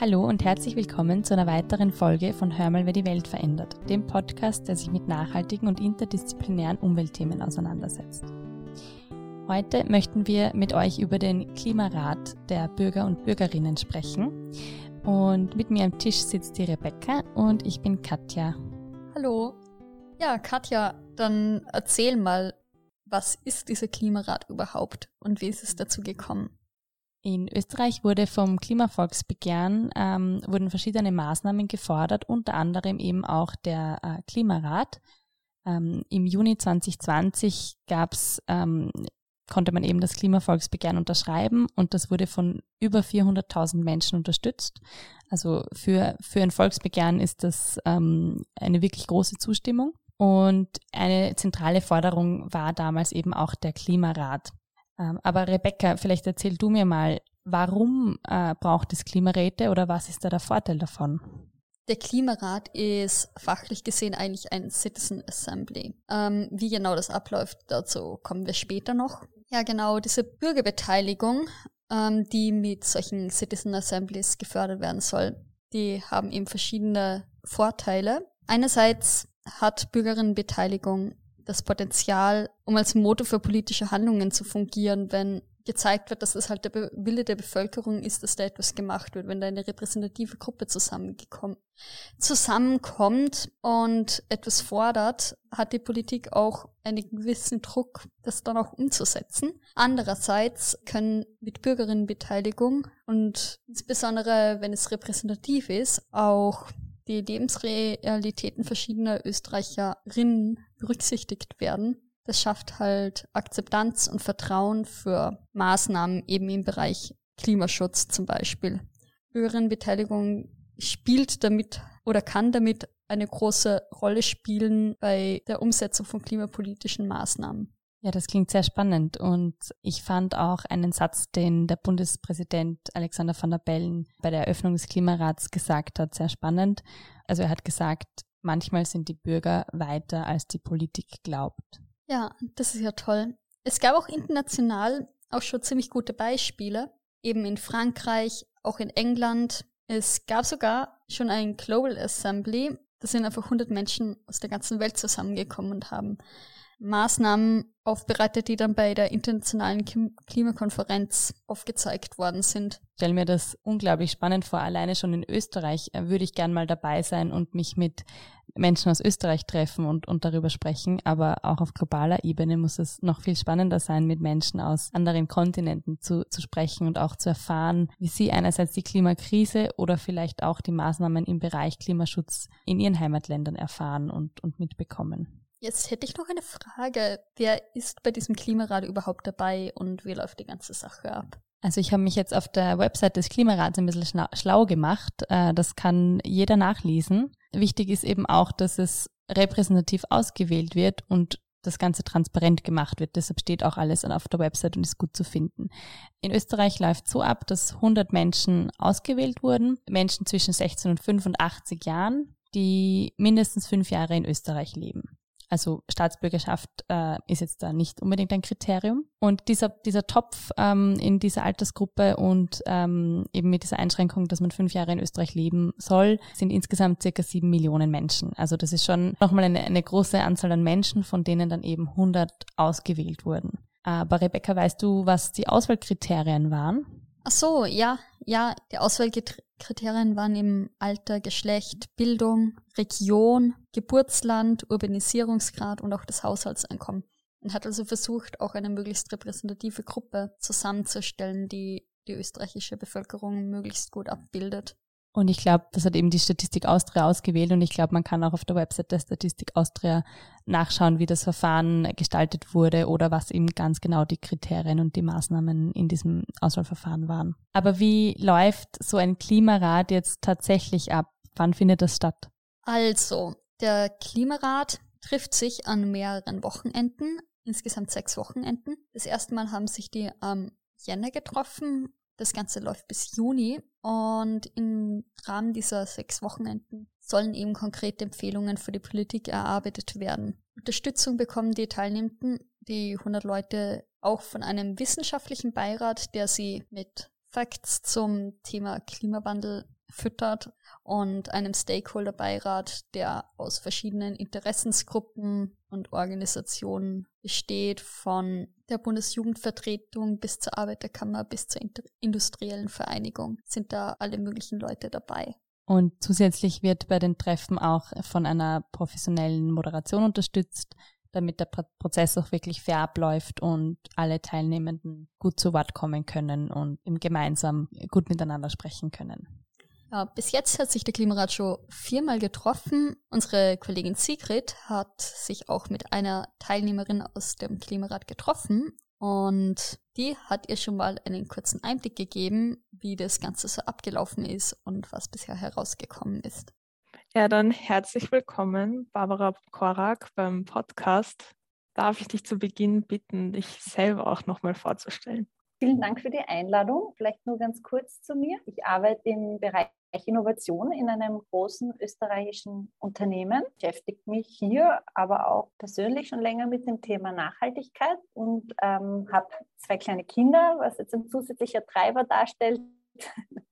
Hallo und herzlich willkommen zu einer weiteren Folge von Hör mal, wer die Welt verändert, dem Podcast, der sich mit nachhaltigen und interdisziplinären Umweltthemen auseinandersetzt. Heute möchten wir mit euch über den Klimarat der Bürger und Bürgerinnen sprechen. Und mit mir am Tisch sitzt die Rebecca und ich bin Katja. Hallo. Ja, Katja, dann erzähl mal, was ist dieser Klimarat überhaupt und wie ist es dazu gekommen? In Österreich wurde vom Klimavolksbegehren ähm, wurden verschiedene Maßnahmen gefordert, unter anderem eben auch der äh, Klimarat. Ähm, Im Juni 2020 gab's, ähm, konnte man eben das Klimavolksbegehren unterschreiben und das wurde von über 400.000 Menschen unterstützt. Also für, für ein Volksbegehren ist das ähm, eine wirklich große Zustimmung. Und eine zentrale Forderung war damals eben auch der Klimarat. Ähm, aber Rebecca, vielleicht erzähl du mir mal, warum äh, braucht es Klimaräte oder was ist da der Vorteil davon? Der Klimarat ist fachlich gesehen eigentlich ein Citizen Assembly. Ähm, wie genau das abläuft, dazu kommen wir später noch. Ja, genau, diese Bürgerbeteiligung, ähm, die mit solchen Citizen Assemblies gefördert werden soll, die haben eben verschiedene Vorteile. Einerseits hat Bürgerinnenbeteiligung das Potenzial, um als Motor für politische Handlungen zu fungieren, wenn gezeigt wird, dass es halt der Wille der Bevölkerung ist, dass da etwas gemacht wird, wenn da eine repräsentative Gruppe zusammenkommt und etwas fordert, hat die Politik auch einen gewissen Druck, das dann auch umzusetzen. Andererseits können mit Bürgerinnenbeteiligung und insbesondere wenn es repräsentativ ist, auch die Lebensrealitäten verschiedener Österreicherinnen berücksichtigt werden. Das schafft halt Akzeptanz und Vertrauen für Maßnahmen eben im Bereich Klimaschutz zum Beispiel. Bürgerinnenbeteiligung spielt damit oder kann damit eine große Rolle spielen bei der Umsetzung von klimapolitischen Maßnahmen. Ja, das klingt sehr spannend und ich fand auch einen Satz, den der Bundespräsident Alexander van der Bellen bei der Eröffnung des Klimarats gesagt hat, sehr spannend. Also er hat gesagt, manchmal sind die Bürger weiter, als die Politik glaubt. Ja, das ist ja toll. Es gab auch international auch schon ziemlich gute Beispiele, eben in Frankreich, auch in England. Es gab sogar schon ein Global Assembly, da sind einfach 100 Menschen aus der ganzen Welt zusammengekommen und haben Maßnahmen aufbereitet, die dann bei der internationalen Klimakonferenz aufgezeigt worden sind. Ich stelle mir das unglaublich spannend vor. Alleine schon in Österreich äh, würde ich gern mal dabei sein und mich mit Menschen aus Österreich treffen und, und darüber sprechen. Aber auch auf globaler Ebene muss es noch viel spannender sein, mit Menschen aus anderen Kontinenten zu, zu sprechen und auch zu erfahren, wie sie einerseits die Klimakrise oder vielleicht auch die Maßnahmen im Bereich Klimaschutz in ihren Heimatländern erfahren und, und mitbekommen. Jetzt hätte ich noch eine Frage. Wer ist bei diesem Klimarat überhaupt dabei und wie läuft die ganze Sache ab? Also ich habe mich jetzt auf der Website des Klimarats ein bisschen schlau gemacht. Äh, das kann jeder nachlesen. Wichtig ist eben auch, dass es repräsentativ ausgewählt wird und das Ganze transparent gemacht wird. Deshalb steht auch alles auf der Website und ist gut zu finden. In Österreich läuft so ab, dass 100 Menschen ausgewählt wurden, Menschen zwischen 16 und 85 Jahren, die mindestens fünf Jahre in Österreich leben. Also Staatsbürgerschaft äh, ist jetzt da nicht unbedingt ein Kriterium. Und dieser, dieser Topf ähm, in dieser Altersgruppe und ähm, eben mit dieser Einschränkung, dass man fünf Jahre in Österreich leben soll, sind insgesamt circa sieben Millionen Menschen. Also das ist schon nochmal eine, eine große Anzahl an Menschen, von denen dann eben 100 ausgewählt wurden. Aber Rebecca, weißt du, was die Auswahlkriterien waren? Ach so, ja, ja, die Auswahlkriterien waren im Alter, Geschlecht, Bildung, Region, Geburtsland, Urbanisierungsgrad und auch das Haushaltseinkommen. Und hat also versucht, auch eine möglichst repräsentative Gruppe zusammenzustellen, die die österreichische Bevölkerung möglichst gut abbildet. Und ich glaube, das hat eben die Statistik Austria ausgewählt und ich glaube, man kann auch auf der Website der Statistik Austria nachschauen, wie das Verfahren gestaltet wurde oder was eben ganz genau die Kriterien und die Maßnahmen in diesem Auswahlverfahren waren. Aber wie läuft so ein Klimarat jetzt tatsächlich ab? Wann findet das statt? Also, der Klimarat trifft sich an mehreren Wochenenden, insgesamt sechs Wochenenden. Das erste Mal haben sich die am Jänner getroffen das Ganze läuft bis Juni und im Rahmen dieser sechs Wochenenden sollen eben konkrete Empfehlungen für die Politik erarbeitet werden. Unterstützung bekommen die Teilnehmenden, die 100 Leute, auch von einem wissenschaftlichen Beirat, der sie mit Facts zum Thema Klimawandel füttert und einem Stakeholder-Beirat, der aus verschiedenen Interessensgruppen und Organisationen besteht, von der Bundesjugendvertretung bis zur Arbeiterkammer bis zur industriellen Vereinigung sind da alle möglichen Leute dabei. Und zusätzlich wird bei den Treffen auch von einer professionellen Moderation unterstützt, damit der Prozess auch wirklich fair abläuft und alle Teilnehmenden gut zu Wort kommen können und gemeinsam gut miteinander sprechen können. Ja, bis jetzt hat sich der Klimarat schon viermal getroffen. Unsere Kollegin Sigrid hat sich auch mit einer Teilnehmerin aus dem Klimarat getroffen und die hat ihr schon mal einen kurzen Einblick gegeben, wie das Ganze so abgelaufen ist und was bisher herausgekommen ist. Ja, dann herzlich willkommen, Barbara Korak beim Podcast. Darf ich dich zu Beginn bitten, dich selber auch nochmal vorzustellen? Vielen Dank für die Einladung. Vielleicht nur ganz kurz zu mir. Ich arbeite im Bereich Innovation in einem großen österreichischen Unternehmen. Beschäftigt mich hier aber auch persönlich schon länger mit dem Thema Nachhaltigkeit und ähm, habe zwei kleine Kinder, was jetzt ein zusätzlicher Treiber darstellt.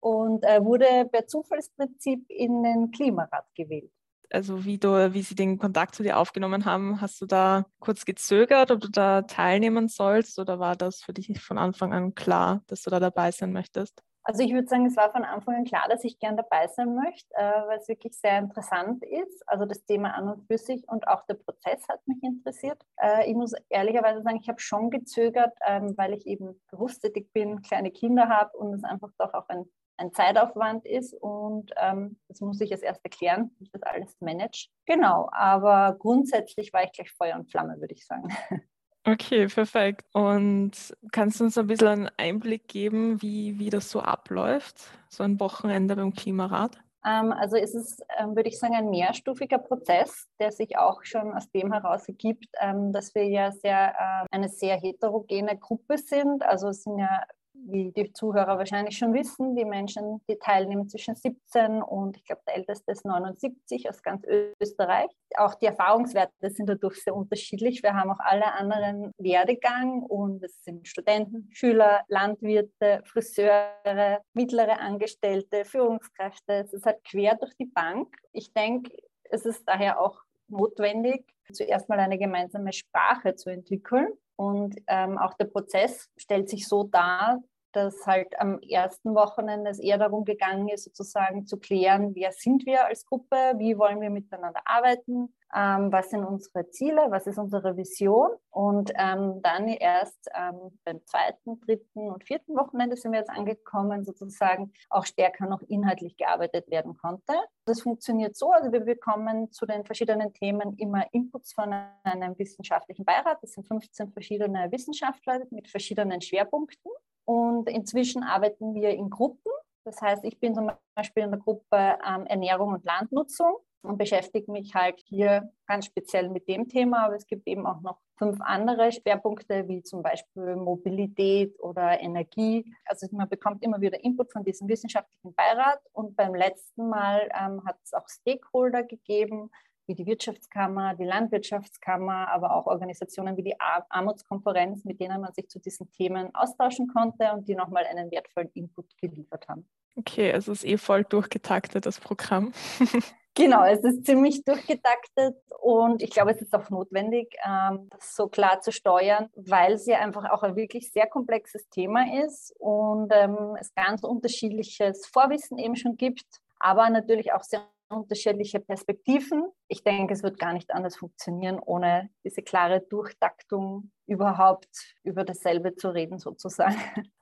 und äh, wurde per Zufallsprinzip in den Klimarat gewählt. Also wie du, wie sie den Kontakt zu dir aufgenommen haben, hast du da kurz gezögert, ob du da teilnehmen sollst oder war das für dich von Anfang an klar, dass du da dabei sein möchtest? Also ich würde sagen, es war von Anfang an klar, dass ich gern dabei sein möchte, äh, weil es wirklich sehr interessant ist. Also das Thema an und für sich und auch der Prozess hat mich interessiert. Äh, ich muss ehrlicherweise sagen, ich habe schon gezögert, ähm, weil ich eben berufstätig bin, kleine Kinder habe und es einfach doch auch ein ein Zeitaufwand ist und ähm, das muss ich jetzt erst erklären, wie ich das alles manage. Genau, aber grundsätzlich war ich gleich Feuer und Flamme, würde ich sagen. Okay, perfekt. Und kannst du uns ein bisschen einen Einblick geben, wie, wie das so abläuft, so ein Wochenende beim Klimarat? Ähm, also es ist, ähm, würde ich sagen, ein mehrstufiger Prozess, der sich auch schon aus dem heraus ergibt, ähm, dass wir ja sehr, äh, eine sehr heterogene Gruppe sind. Also es sind ja wie die Zuhörer wahrscheinlich schon wissen, die Menschen, die teilnehmen zwischen 17 und ich glaube, der älteste ist 79 aus ganz Österreich. Auch die Erfahrungswerte sind dadurch sehr unterschiedlich. Wir haben auch alle anderen Werdegang und es sind Studenten, Schüler, Landwirte, Friseure, mittlere Angestellte, Führungskräfte. Es ist halt quer durch die Bank. Ich denke, es ist daher auch notwendig, zuerst mal eine gemeinsame Sprache zu entwickeln. Und ähm, auch der Prozess stellt sich so dar, dass halt am ersten Wochenende es eher darum gegangen ist, sozusagen zu klären, wer sind wir als Gruppe, wie wollen wir miteinander arbeiten, ähm, was sind unsere Ziele, was ist unsere Vision. Und ähm, dann erst ähm, beim zweiten, dritten und vierten Wochenende sind wir jetzt angekommen, sozusagen auch stärker noch inhaltlich gearbeitet werden konnte. Das funktioniert so, also wir bekommen zu den verschiedenen Themen immer Inputs von einem wissenschaftlichen Beirat. Das sind 15 verschiedene Wissenschaftler mit verschiedenen Schwerpunkten. Und inzwischen arbeiten wir in Gruppen. Das heißt, ich bin zum Beispiel in der Gruppe ähm, Ernährung und Landnutzung und beschäftige mich halt hier ganz speziell mit dem Thema. Aber es gibt eben auch noch fünf andere Schwerpunkte, wie zum Beispiel Mobilität oder Energie. Also man bekommt immer wieder Input von diesem wissenschaftlichen Beirat. Und beim letzten Mal ähm, hat es auch Stakeholder gegeben, wie die Wirtschaftskammer, die Landwirtschaftskammer, aber auch Organisationen wie die Armutskonferenz, mit denen man sich zu diesen Themen austauschen konnte und die nochmal einen wertvollen Input geliefert haben. Okay, also es ist eh voll durchgetaktet, das Programm. Genau, es ist ziemlich durchgetaktet und ich glaube, es ist auch notwendig, ähm, das so klar zu steuern, weil es ja einfach auch ein wirklich sehr komplexes Thema ist und ähm, es ganz unterschiedliches Vorwissen eben schon gibt, aber natürlich auch sehr unterschiedliche Perspektiven. Ich denke, es wird gar nicht anders funktionieren, ohne diese klare Durchtaktung überhaupt über dasselbe zu reden, sozusagen.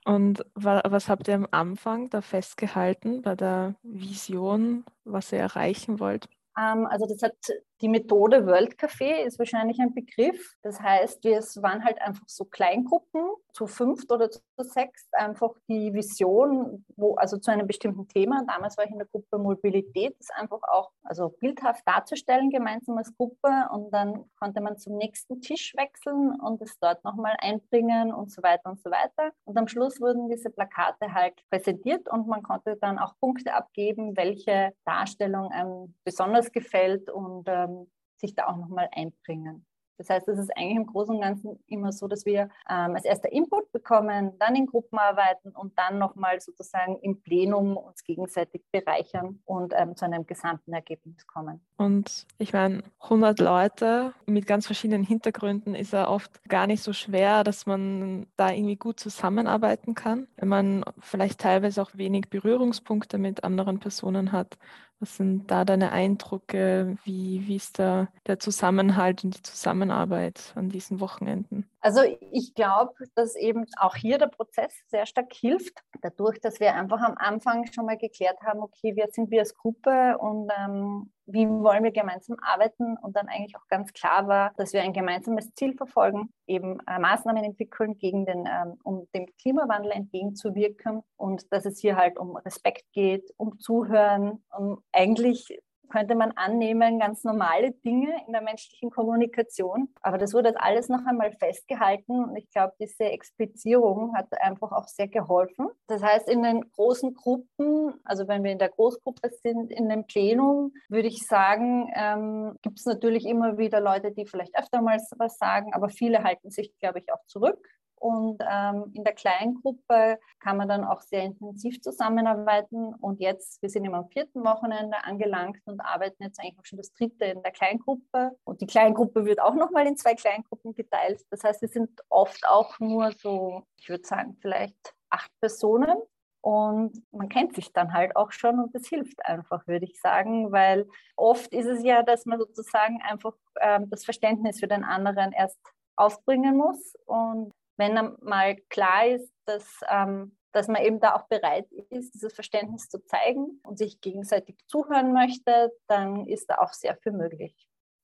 Und was habt ihr am Anfang da festgehalten bei der Vision, was ihr erreichen wollt? Ähm, also das hat die Methode World Café ist wahrscheinlich ein Begriff. Das heißt, wir waren halt einfach so Kleingruppen, zu fünft oder zu sechst, einfach die Vision, wo, also zu einem bestimmten Thema. Damals war ich in der Gruppe Mobilität, das einfach auch also bildhaft darzustellen, gemeinsam als Gruppe. Und dann konnte man zum nächsten Tisch wechseln und es dort nochmal einbringen und so weiter und so weiter. Und am Schluss wurden diese Plakate halt präsentiert und man konnte dann auch Punkte abgeben, welche Darstellung einem besonders gefällt und ähm, sich da auch nochmal einbringen. Das heißt, es ist eigentlich im Großen und Ganzen immer so, dass wir ähm, als erster Input bekommen, dann in Gruppen arbeiten und dann nochmal sozusagen im Plenum uns gegenseitig bereichern und ähm, zu einem gesamten Ergebnis kommen. Und ich meine, 100 Leute mit ganz verschiedenen Hintergründen ist ja oft gar nicht so schwer, dass man da irgendwie gut zusammenarbeiten kann, wenn man vielleicht teilweise auch wenig Berührungspunkte mit anderen Personen hat. Was sind da deine Eindrücke? Wie, wie ist da der Zusammenhalt und die Zusammenarbeit an diesen Wochenenden? Also ich glaube, dass eben auch hier der Prozess sehr stark hilft, dadurch, dass wir einfach am Anfang schon mal geklärt haben, okay, wer sind wir als Gruppe und ähm, wie wollen wir gemeinsam arbeiten? Und dann eigentlich auch ganz klar war, dass wir ein gemeinsames Ziel verfolgen, eben äh, Maßnahmen entwickeln, gegen den, ähm, um dem Klimawandel entgegenzuwirken. Und dass es hier halt um Respekt geht, um Zuhören, um eigentlich könnte man annehmen, ganz normale Dinge in der menschlichen Kommunikation. Aber das wurde alles noch einmal festgehalten und ich glaube, diese Explizierung hat einfach auch sehr geholfen. Das heißt, in den großen Gruppen, also wenn wir in der Großgruppe sind, in dem Plenum, würde ich sagen, ähm, gibt es natürlich immer wieder Leute, die vielleicht öfter mal was sagen, aber viele halten sich, glaube ich, auch zurück. Und ähm, in der Kleingruppe kann man dann auch sehr intensiv zusammenarbeiten. Und jetzt, wir sind immer am vierten Wochenende angelangt und arbeiten jetzt eigentlich auch schon das dritte in der Kleingruppe. Und die Kleingruppe wird auch nochmal in zwei Kleingruppen geteilt. Das heißt, wir sind oft auch nur so, ich würde sagen, vielleicht acht Personen. Und man kennt sich dann halt auch schon und das hilft einfach, würde ich sagen, weil oft ist es ja, dass man sozusagen einfach ähm, das Verständnis für den anderen erst aufbringen muss. Und wenn dann mal klar ist, dass, ähm, dass man eben da auch bereit ist, dieses Verständnis zu zeigen und sich gegenseitig zuhören möchte, dann ist da auch sehr viel möglich.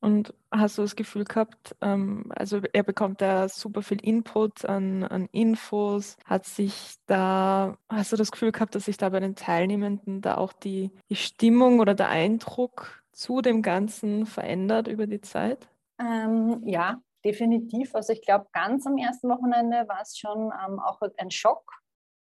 Und hast du das Gefühl gehabt, ähm, also er bekommt da super viel Input an, an Infos, hat sich da, hast du das Gefühl gehabt, dass sich da bei den Teilnehmenden da auch die, die Stimmung oder der Eindruck zu dem Ganzen verändert über die Zeit? Ähm, ja, definitiv. Also ich glaube, ganz am ersten Wochenende war es schon ähm, auch ein Schock,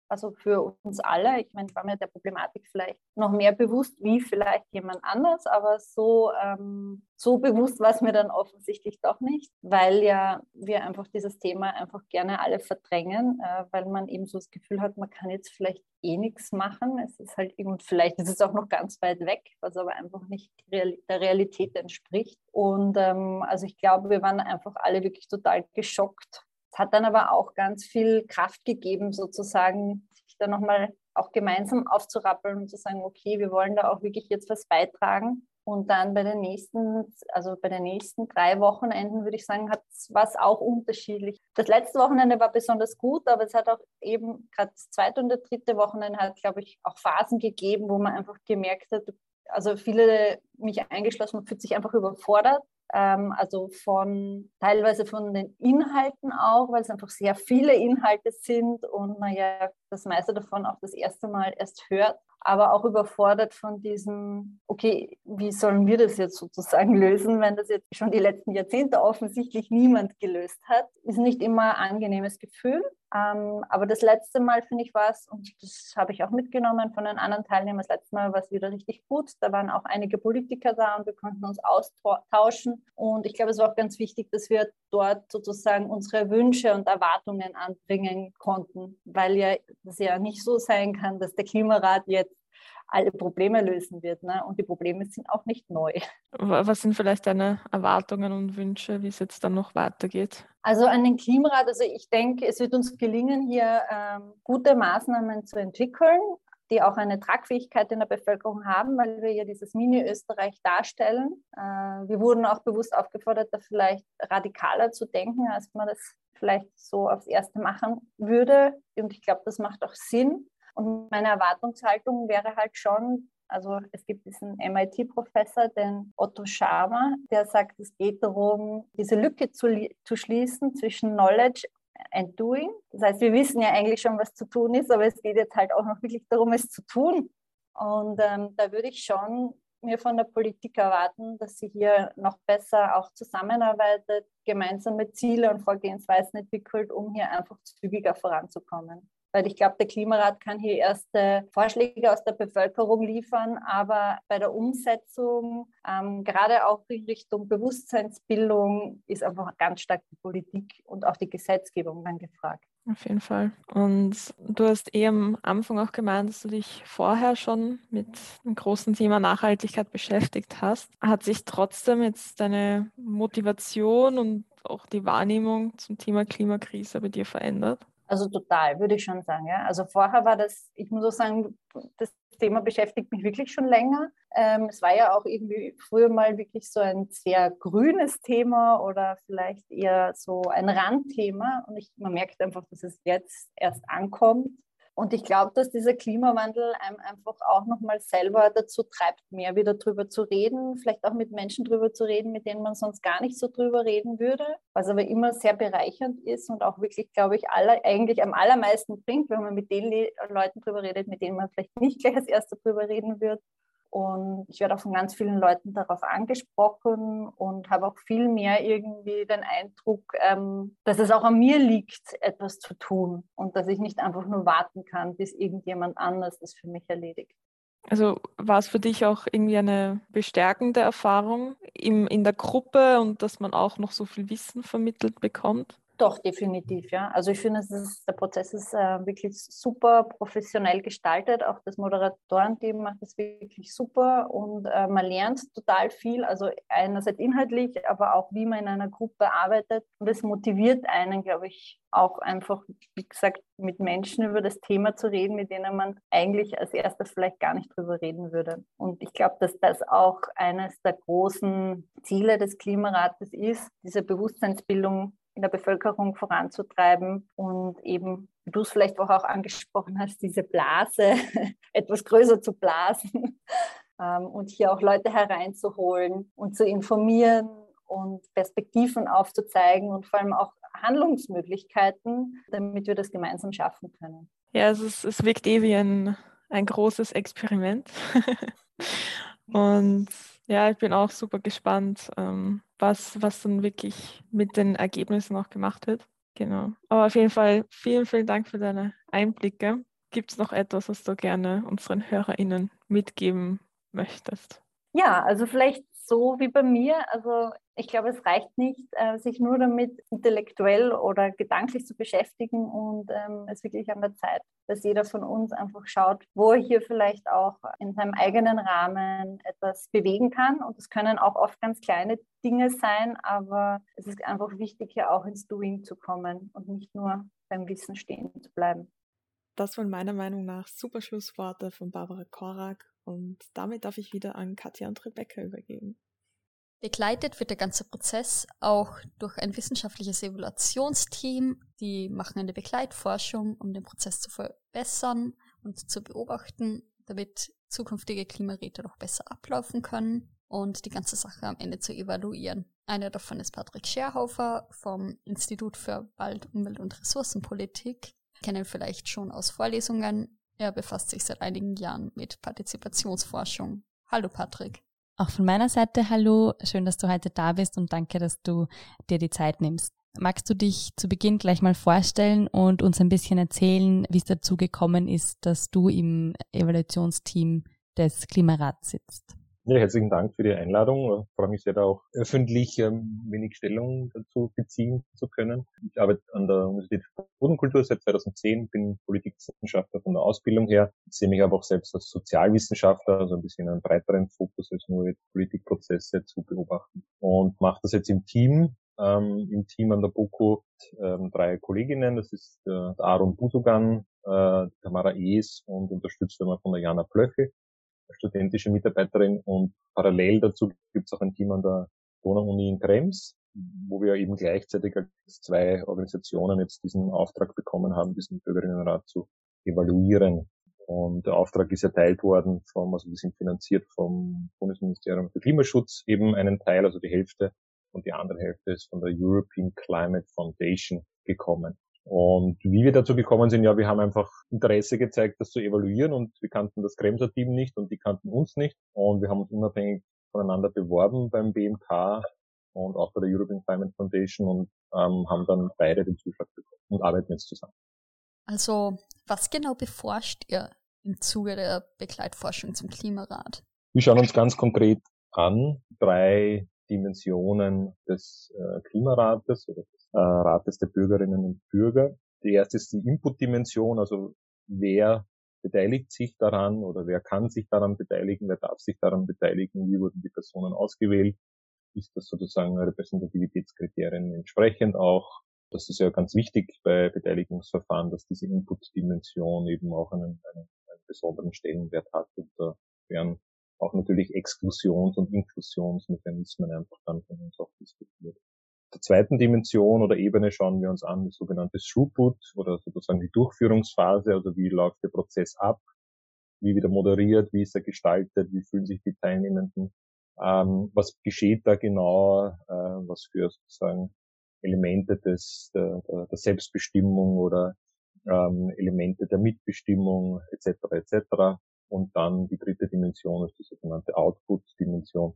also für uns alle. Ich meine, ich war mir der Problematik vielleicht noch mehr bewusst wie vielleicht jemand anders, aber so, ähm, so bewusst war es mir dann offensichtlich doch nicht, weil ja wir einfach dieses Thema einfach gerne alle verdrängen, äh, weil man eben so das Gefühl hat, man kann jetzt vielleicht eh nichts machen. Es ist halt eben, vielleicht ist es auch noch ganz weit weg, was aber einfach nicht der Realität entspricht. Und ähm, also ich glaube, wir waren einfach alle wirklich total geschockt es hat dann aber auch ganz viel Kraft gegeben, sozusagen, sich da nochmal auch gemeinsam aufzurappeln und zu sagen, okay, wir wollen da auch wirklich jetzt was beitragen. Und dann bei den nächsten, also bei den nächsten drei Wochenenden würde ich sagen, hat was auch unterschiedlich. Das letzte Wochenende war besonders gut, aber es hat auch eben gerade das zweite und das dritte Wochenende hat, glaube ich, auch Phasen gegeben, wo man einfach gemerkt hat, also viele, mich eingeschlossen, man fühlt sich einfach überfordert also von teilweise von den Inhalten auch, weil es einfach sehr viele Inhalte sind und man ja das meiste davon auch das erste Mal erst hört, aber auch überfordert von diesem, okay, wie sollen wir das jetzt sozusagen lösen, wenn das jetzt schon die letzten Jahrzehnte offensichtlich niemand gelöst hat, ist nicht immer ein angenehmes Gefühl. Ähm, aber das letzte Mal, finde ich, war es, und das habe ich auch mitgenommen von den anderen Teilnehmern, das letzte Mal war es wieder richtig gut. Da waren auch einige Politiker da und wir konnten uns austauschen. Und ich glaube, es war auch ganz wichtig, dass wir dort sozusagen unsere Wünsche und Erwartungen anbringen konnten, weil ja das ja nicht so sein kann, dass der Klimarat jetzt alle Probleme lösen wird. Ne? Und die Probleme sind auch nicht neu. Was sind vielleicht deine Erwartungen und Wünsche, wie es jetzt dann noch weitergeht? Also an den Klimarat, also ich denke, es wird uns gelingen, hier ähm, gute Maßnahmen zu entwickeln, die auch eine Tragfähigkeit in der Bevölkerung haben, weil wir ja dieses Mini-Österreich darstellen. Äh, wir wurden auch bewusst aufgefordert, da vielleicht radikaler zu denken, als man das vielleicht so aufs Erste machen würde. Und ich glaube, das macht auch Sinn. Und meine Erwartungshaltung wäre halt schon, also es gibt diesen MIT-Professor, den Otto Scharmer, der sagt, es geht darum, diese Lücke zu, zu schließen zwischen Knowledge and Doing. Das heißt, wir wissen ja eigentlich schon, was zu tun ist, aber es geht jetzt halt auch noch wirklich darum, es zu tun. Und ähm, da würde ich schon mir von der Politik erwarten, dass sie hier noch besser auch zusammenarbeitet, gemeinsame Ziele und Vorgehensweisen entwickelt, um hier einfach zügiger voranzukommen. Weil ich glaube, der Klimarat kann hier erste Vorschläge aus der Bevölkerung liefern, aber bei der Umsetzung, ähm, gerade auch in Richtung Bewusstseinsbildung, ist einfach ganz stark die Politik und auch die Gesetzgebung dann gefragt. Auf jeden Fall. Und du hast eh am Anfang auch gemeint, dass du dich vorher schon mit dem großen Thema Nachhaltigkeit beschäftigt hast. Hat sich trotzdem jetzt deine Motivation und auch die Wahrnehmung zum Thema Klimakrise bei dir verändert? Also total, würde ich schon sagen. Ja. Also vorher war das, ich muss auch sagen, das Thema beschäftigt mich wirklich schon länger. Ähm, es war ja auch irgendwie früher mal wirklich so ein sehr grünes Thema oder vielleicht eher so ein Randthema. Und ich, man merkt einfach, dass es jetzt erst ankommt. Und ich glaube, dass dieser Klimawandel einem einfach auch nochmal selber dazu treibt, mehr wieder drüber zu reden, vielleicht auch mit Menschen drüber zu reden, mit denen man sonst gar nicht so drüber reden würde, was aber immer sehr bereichernd ist und auch wirklich, glaube ich, alle, eigentlich am allermeisten bringt, wenn man mit den Le Leuten drüber redet, mit denen man vielleicht nicht gleich als Erster drüber reden wird. Und ich werde auch von ganz vielen Leuten darauf angesprochen und habe auch viel mehr irgendwie den Eindruck, ähm, dass es auch an mir liegt, etwas zu tun und dass ich nicht einfach nur warten kann, bis irgendjemand anders das für mich erledigt. Also war es für dich auch irgendwie eine bestärkende Erfahrung im, in der Gruppe und dass man auch noch so viel Wissen vermittelt bekommt? Doch, definitiv, ja. Also ich finde, der Prozess ist äh, wirklich super professionell gestaltet. Auch das Moderatorenteam macht das wirklich super und äh, man lernt total viel. Also einerseits inhaltlich, aber auch wie man in einer Gruppe arbeitet. Und es motiviert einen, glaube ich, auch einfach, wie gesagt, mit Menschen über das Thema zu reden, mit denen man eigentlich als erstes vielleicht gar nicht drüber reden würde. Und ich glaube, dass das auch eines der großen Ziele des Klimarates ist, diese Bewusstseinsbildung in der Bevölkerung voranzutreiben und eben, wie du es vielleicht auch angesprochen hast, diese Blase etwas größer zu blasen ähm, und hier auch Leute hereinzuholen und zu informieren und Perspektiven aufzuzeigen und vor allem auch Handlungsmöglichkeiten, damit wir das gemeinsam schaffen können. Ja, es, ist, es wirkt eh wie ein, ein großes Experiment. und ja, ich bin auch super gespannt, ähm, was, was dann wirklich mit den Ergebnissen auch gemacht wird. Genau. Aber auf jeden Fall vielen, vielen Dank für deine Einblicke. Gibt es noch etwas, was du gerne unseren HörerInnen mitgeben möchtest? Ja, also vielleicht so wie bei mir. Also ich glaube, es reicht nicht, äh, sich nur damit intellektuell oder gedanklich zu beschäftigen und ähm, es wirklich an der Zeit, dass jeder von uns einfach schaut, wo er hier vielleicht auch in seinem eigenen Rahmen etwas bewegen kann. Und es können auch oft ganz kleine Dinge sein, aber es ist einfach wichtig, hier auch ins Doing zu kommen und nicht nur beim Wissen stehen zu bleiben. Das waren meiner Meinung nach super Schlussworte von Barbara Korak und damit darf ich wieder an Katja und Rebecca übergeben. Begleitet wird der ganze Prozess auch durch ein wissenschaftliches Evaluationsteam. Die machen eine Begleitforschung, um den Prozess zu verbessern und zu beobachten, damit zukünftige Klimaräte noch besser ablaufen können und die ganze Sache am Ende zu evaluieren. Einer davon ist Patrick Scherhofer vom Institut für Wald, Umwelt und Ressourcenpolitik. Kennen vielleicht schon aus Vorlesungen. Er befasst sich seit einigen Jahren mit Partizipationsforschung. Hallo Patrick. Auch von meiner Seite hallo, schön, dass du heute da bist und danke, dass du dir die Zeit nimmst. Magst du dich zu Beginn gleich mal vorstellen und uns ein bisschen erzählen, wie es dazu gekommen ist, dass du im Evaluationsteam des Klimarats sitzt? Ja, herzlichen Dank für die Einladung. Ich freue mich sehr, da auch öffentlich ähm, wenig Stellung dazu beziehen zu können. Ich arbeite an der Universität Bodenkultur seit 2010, bin Politikwissenschaftler von der Ausbildung her, ich sehe mich aber auch selbst als Sozialwissenschaftler, also ein bisschen einen breiteren Fokus als nur Politikprozesse zu beobachten. Und mache das jetzt im Team, ähm, im Team an der BOKU ähm, drei Kolleginnen, das ist äh, Aaron Busugan, äh, Tamara Ees und unterstützt immer von der Jana Plöche studentische Mitarbeiterin und parallel dazu gibt es auch ein Team an der Donau-Uni in Krems, wo wir eben gleichzeitig als zwei Organisationen jetzt diesen Auftrag bekommen haben, diesen Bürgerinnenrat zu evaluieren. Und der Auftrag ist erteilt worden vom, also wir sind finanziert vom Bundesministerium für Klimaschutz, eben einen Teil, also die Hälfte und die andere Hälfte ist von der European Climate Foundation gekommen. Und wie wir dazu gekommen sind, ja, wir haben einfach Interesse gezeigt, das zu evaluieren und wir kannten das Kremser Team nicht und die kannten uns nicht und wir haben uns unabhängig voneinander beworben beim BMK und auch bei der European Climate Foundation und ähm, haben dann beide den Zuschlag bekommen und arbeiten jetzt zusammen. Also Was genau beforscht ihr im Zuge der Begleitforschung zum Klimarat? Wir schauen uns ganz konkret an drei Dimensionen des äh, Klimarates oder des äh, Rates der Bürgerinnen und Bürger. Die erste ist die Input-Dimension, also wer beteiligt sich daran oder wer kann sich daran beteiligen, wer darf sich daran beteiligen, wie wurden die Personen ausgewählt, ist das sozusagen Repräsentativitätskriterien entsprechend auch. Das ist ja ganz wichtig bei Beteiligungsverfahren, dass diese Input-Dimension eben auch einen, einen, einen besonderen Stellenwert hat und da werden auch natürlich Exklusions- und Inklusionsmechanismen einfach dann von uns auch diskutiert. Der zweiten Dimension oder Ebene schauen wir uns an, das sogenannte Throughput oder sozusagen die Durchführungsphase, also wie läuft der Prozess ab, wie wird er moderiert, wie ist er gestaltet, wie fühlen sich die Teilnehmenden, ähm, was geschieht da genau, äh, was für sozusagen Elemente des, der, der Selbstbestimmung oder ähm, Elemente der Mitbestimmung etc. etc. Und dann die dritte Dimension ist die sogenannte Output-Dimension,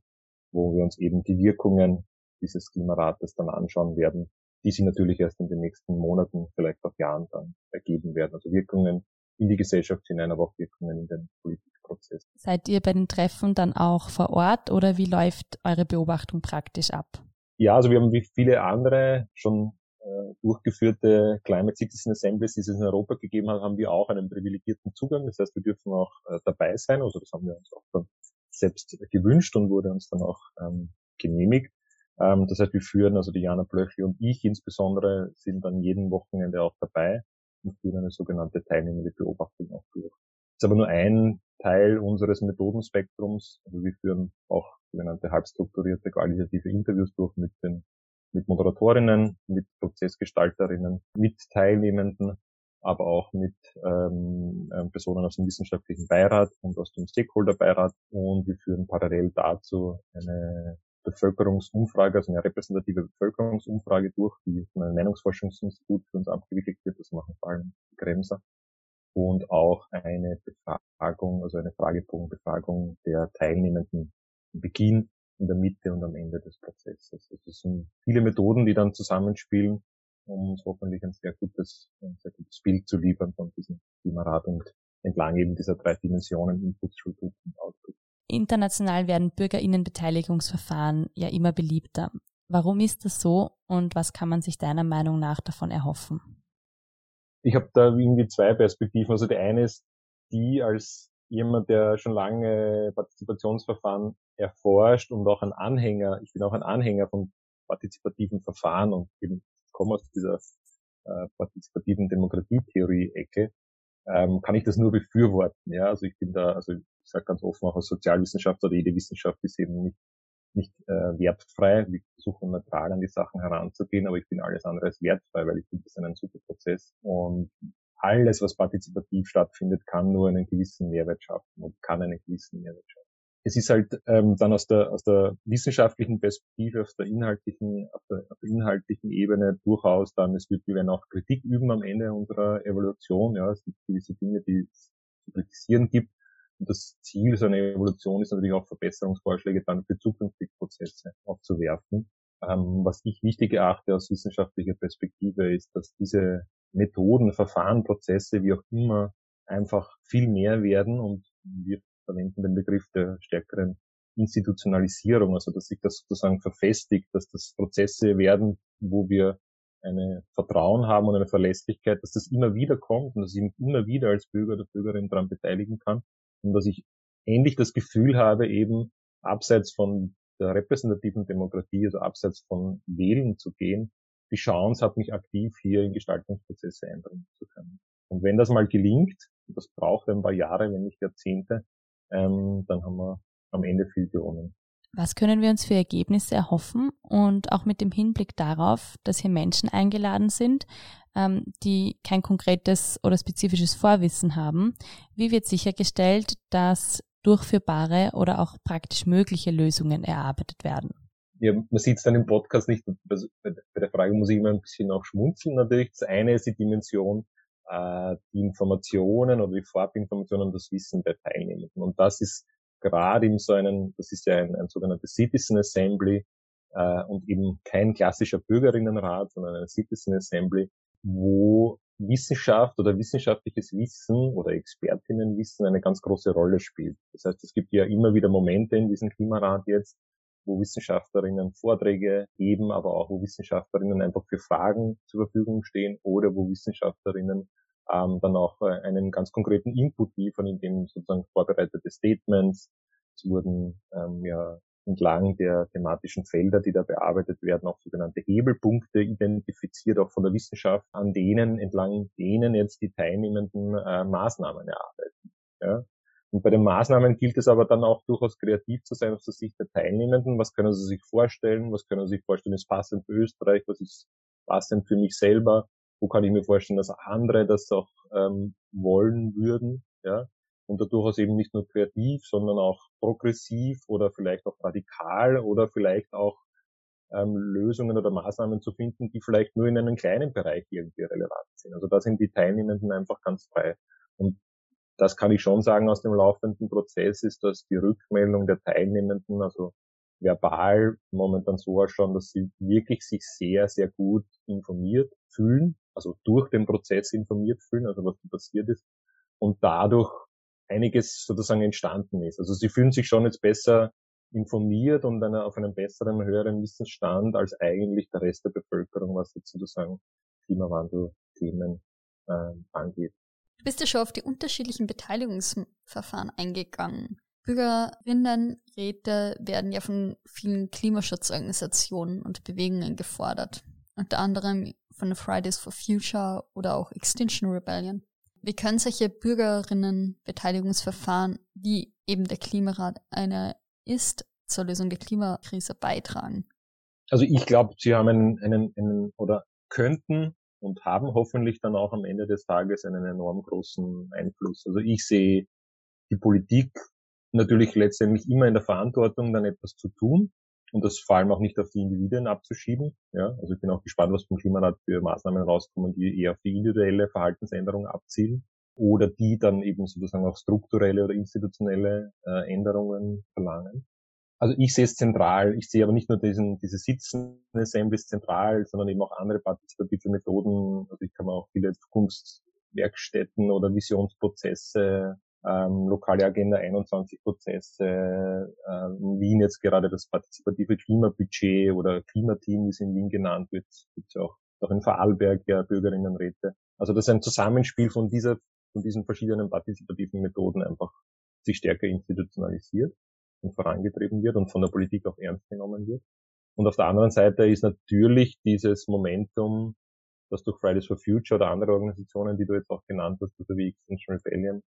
wo wir uns eben die Wirkungen dieses Klimarates dann anschauen werden, die sich natürlich erst in den nächsten Monaten, vielleicht auch Jahren dann ergeben werden. Also Wirkungen in die Gesellschaft hinein, aber auch Wirkungen in den Politikprozess. Seid ihr bei den Treffen dann auch vor Ort oder wie läuft eure Beobachtung praktisch ab? Ja, also wir haben wie viele andere schon durchgeführte Climate Citizen Assemblies, die es in Europa gegeben hat, haben wir auch einen privilegierten Zugang. Das heißt, wir dürfen auch äh, dabei sein. Also das haben wir uns auch dann selbst gewünscht und wurde uns dann auch ähm, genehmigt. Ähm, das heißt, wir führen, also die Jana Blöchli und ich insbesondere, sind dann jeden Wochenende auch dabei und führen eine sogenannte teilnehmende Beobachtung auch durch. Das ist aber nur ein Teil unseres Methodenspektrums. Also wir führen auch sogenannte halbstrukturierte qualitative Interviews durch mit den mit Moderatorinnen, mit Prozessgestalterinnen, mit Teilnehmenden, aber auch mit ähm, ähm Personen aus dem wissenschaftlichen Beirat und aus dem Stakeholder-Beirat. Und wir führen parallel dazu eine Bevölkerungsumfrage, also eine repräsentative Bevölkerungsumfrage durch, die von einem Meinungsforschungsinstitut für uns abgewickelt wird. Das machen vor allem die Grenzer. Und auch eine Befragung, also eine Fragebogenbefragung der Teilnehmenden Beginn, in der Mitte und am Ende des Prozesses. Also es sind viele Methoden, die dann zusammenspielen, um uns hoffentlich ein sehr gutes, ein sehr gutes Bild zu liefern von diesem Klimarat und entlang eben dieser drei Dimensionen Input, Throughput und Output. International werden Bürgerinnenbeteiligungsverfahren ja immer beliebter. Warum ist das so und was kann man sich deiner Meinung nach davon erhoffen? Ich habe da irgendwie zwei Perspektiven. Also die eine ist die als jemand, der schon lange Partizipationsverfahren erforscht und auch ein Anhänger, ich bin auch ein Anhänger von partizipativen Verfahren und eben komme aus dieser äh, partizipativen Demokratietheorie-Ecke, ähm, kann ich das nur befürworten. Ja, also ich bin da, also ich sage ganz offen auch als Sozialwissenschaftler, jede Wissenschaft ist eben nicht nicht äh, wertfrei. Wir versuchen neutral an die Sachen heranzugehen, aber ich bin alles andere als wertfrei, weil ich finde, das ist ein super Prozess. Und alles, was partizipativ stattfindet, kann nur einen gewissen Mehrwert schaffen und kann einen gewissen Mehrwert schaffen. Es ist halt ähm, dann aus der, aus der wissenschaftlichen Perspektive, aus der inhaltlichen, auf der, auf der inhaltlichen Ebene durchaus dann, es wird, wir werden auch Kritik üben am Ende unserer Evaluation, ja, es gibt gewisse Dinge, die es zu kritisieren gibt. Und das Ziel so einer Evolution ist natürlich auch Verbesserungsvorschläge dann für zukünftige Prozesse aufzuwerfen. Ähm, was ich wichtig erachte aus wissenschaftlicher Perspektive ist, dass diese Methoden, Verfahren, Prozesse, wie auch immer, einfach viel mehr werden und wir verwenden den Begriff der stärkeren Institutionalisierung, also dass sich das sozusagen verfestigt, dass das Prozesse werden, wo wir eine Vertrauen haben und eine Verlässlichkeit, dass das immer wieder kommt und dass ich mich immer wieder als Bürger oder Bürgerin daran beteiligen kann und dass ich ähnlich das Gefühl habe, eben abseits von der repräsentativen Demokratie, also abseits von Wählen zu gehen, die Chance hat, mich aktiv hier in Gestaltungsprozesse einbringen zu können. Und wenn das mal gelingt, das braucht ein paar Jahre, wenn nicht Jahrzehnte, ähm, dann haben wir am Ende viel gewonnen. Was können wir uns für Ergebnisse erhoffen und auch mit dem Hinblick darauf, dass hier Menschen eingeladen sind, ähm, die kein konkretes oder spezifisches Vorwissen haben? Wie wird sichergestellt, dass durchführbare oder auch praktisch mögliche Lösungen erarbeitet werden? Ja, man sieht es dann im Podcast nicht. Bei der Frage muss ich immer ein bisschen auch schmunzeln natürlich. Das eine ist die Dimension, äh, die Informationen oder die Vorabinformationen, das Wissen der Teilnehmenden. Und das ist gerade in so einem, das ist ja ein, ein sogenanntes Citizen Assembly äh, und eben kein klassischer Bürgerinnenrat, sondern ein Citizen Assembly, wo Wissenschaft oder wissenschaftliches Wissen oder Expertinnenwissen eine ganz große Rolle spielt. Das heißt, es gibt ja immer wieder Momente in diesem Klimarat jetzt, wo Wissenschaftlerinnen Vorträge geben, aber auch wo Wissenschaftlerinnen einfach für Fragen zur Verfügung stehen oder wo Wissenschaftlerinnen ähm, dann auch äh, einen ganz konkreten Input liefern, in dem sozusagen vorbereitete Statements, es wurden ähm, ja entlang der thematischen Felder, die da bearbeitet werden, auch sogenannte Hebelpunkte identifiziert, auch von der Wissenschaft, an denen, entlang denen jetzt die teilnehmenden äh, Maßnahmen erarbeiten. Ja? Und bei den Maßnahmen gilt es aber dann auch durchaus kreativ zu sein aus der Sicht der Teilnehmenden. Was können sie sich vorstellen? Was können sie sich vorstellen, ist passend für Österreich? Was ist passend für mich selber? Wo kann ich mir vorstellen, dass andere das auch ähm, wollen würden? Ja? Und da durchaus eben nicht nur kreativ, sondern auch progressiv oder vielleicht auch radikal oder vielleicht auch ähm, Lösungen oder Maßnahmen zu finden, die vielleicht nur in einem kleinen Bereich irgendwie relevant sind. Also da sind die Teilnehmenden einfach ganz frei. Und das kann ich schon sagen aus dem laufenden Prozess, ist, dass die Rückmeldung der Teilnehmenden, also verbal momentan so ausschauen, dass sie wirklich sich sehr, sehr gut informiert fühlen, also durch den Prozess informiert fühlen, also was passiert ist, und dadurch einiges sozusagen entstanden ist. Also sie fühlen sich schon jetzt besser informiert und einer, auf einem besseren, höheren Wissensstand als eigentlich der Rest der Bevölkerung, was jetzt sozusagen Klimawandelthemen äh, angeht. Du bist ja schon auf die unterschiedlichen Beteiligungsverfahren eingegangen. Bürgerinnenräte werden ja von vielen Klimaschutzorganisationen und Bewegungen gefordert. Unter anderem von Fridays for Future oder auch Extinction Rebellion. Wie können solche Bürgerinnenbeteiligungsverfahren, wie eben der Klimarat einer ist, zur Lösung der Klimakrise beitragen? Also ich glaube, sie haben einen, einen, einen oder könnten und haben hoffentlich dann auch am Ende des Tages einen enorm großen Einfluss. Also ich sehe die Politik natürlich letztendlich immer in der Verantwortung, dann etwas zu tun und das vor allem auch nicht auf die Individuen abzuschieben. Ja, also ich bin auch gespannt, was vom Klimarat für Maßnahmen rauskommen, die eher auf die individuelle Verhaltensänderung abzielen oder die dann eben sozusagen auch strukturelle oder institutionelle äh, Änderungen verlangen. Also ich sehe es zentral. Ich sehe aber nicht nur diesen, diese sitzende Assemblies zentral, sondern eben auch andere partizipative Methoden. Also ich kann mir auch viele Zukunftswerkstätten oder Visionsprozesse, ähm, lokale Agenda 21 Prozesse, äh, in Wien jetzt gerade das partizipative Klimabudget oder Klimateam, wie es in Wien genannt wird, gibt es auch, auch in Vorarlberg ja Bürgerinnenräte. Also das ist ein Zusammenspiel von dieser, von diesen verschiedenen partizipativen Methoden einfach sich stärker institutionalisiert und vorangetrieben wird und von der Politik auch ernst genommen wird. Und auf der anderen Seite ist natürlich dieses Momentum, das durch Fridays for Future oder andere Organisationen, die du jetzt auch genannt hast, also wie Extinction Rebellion,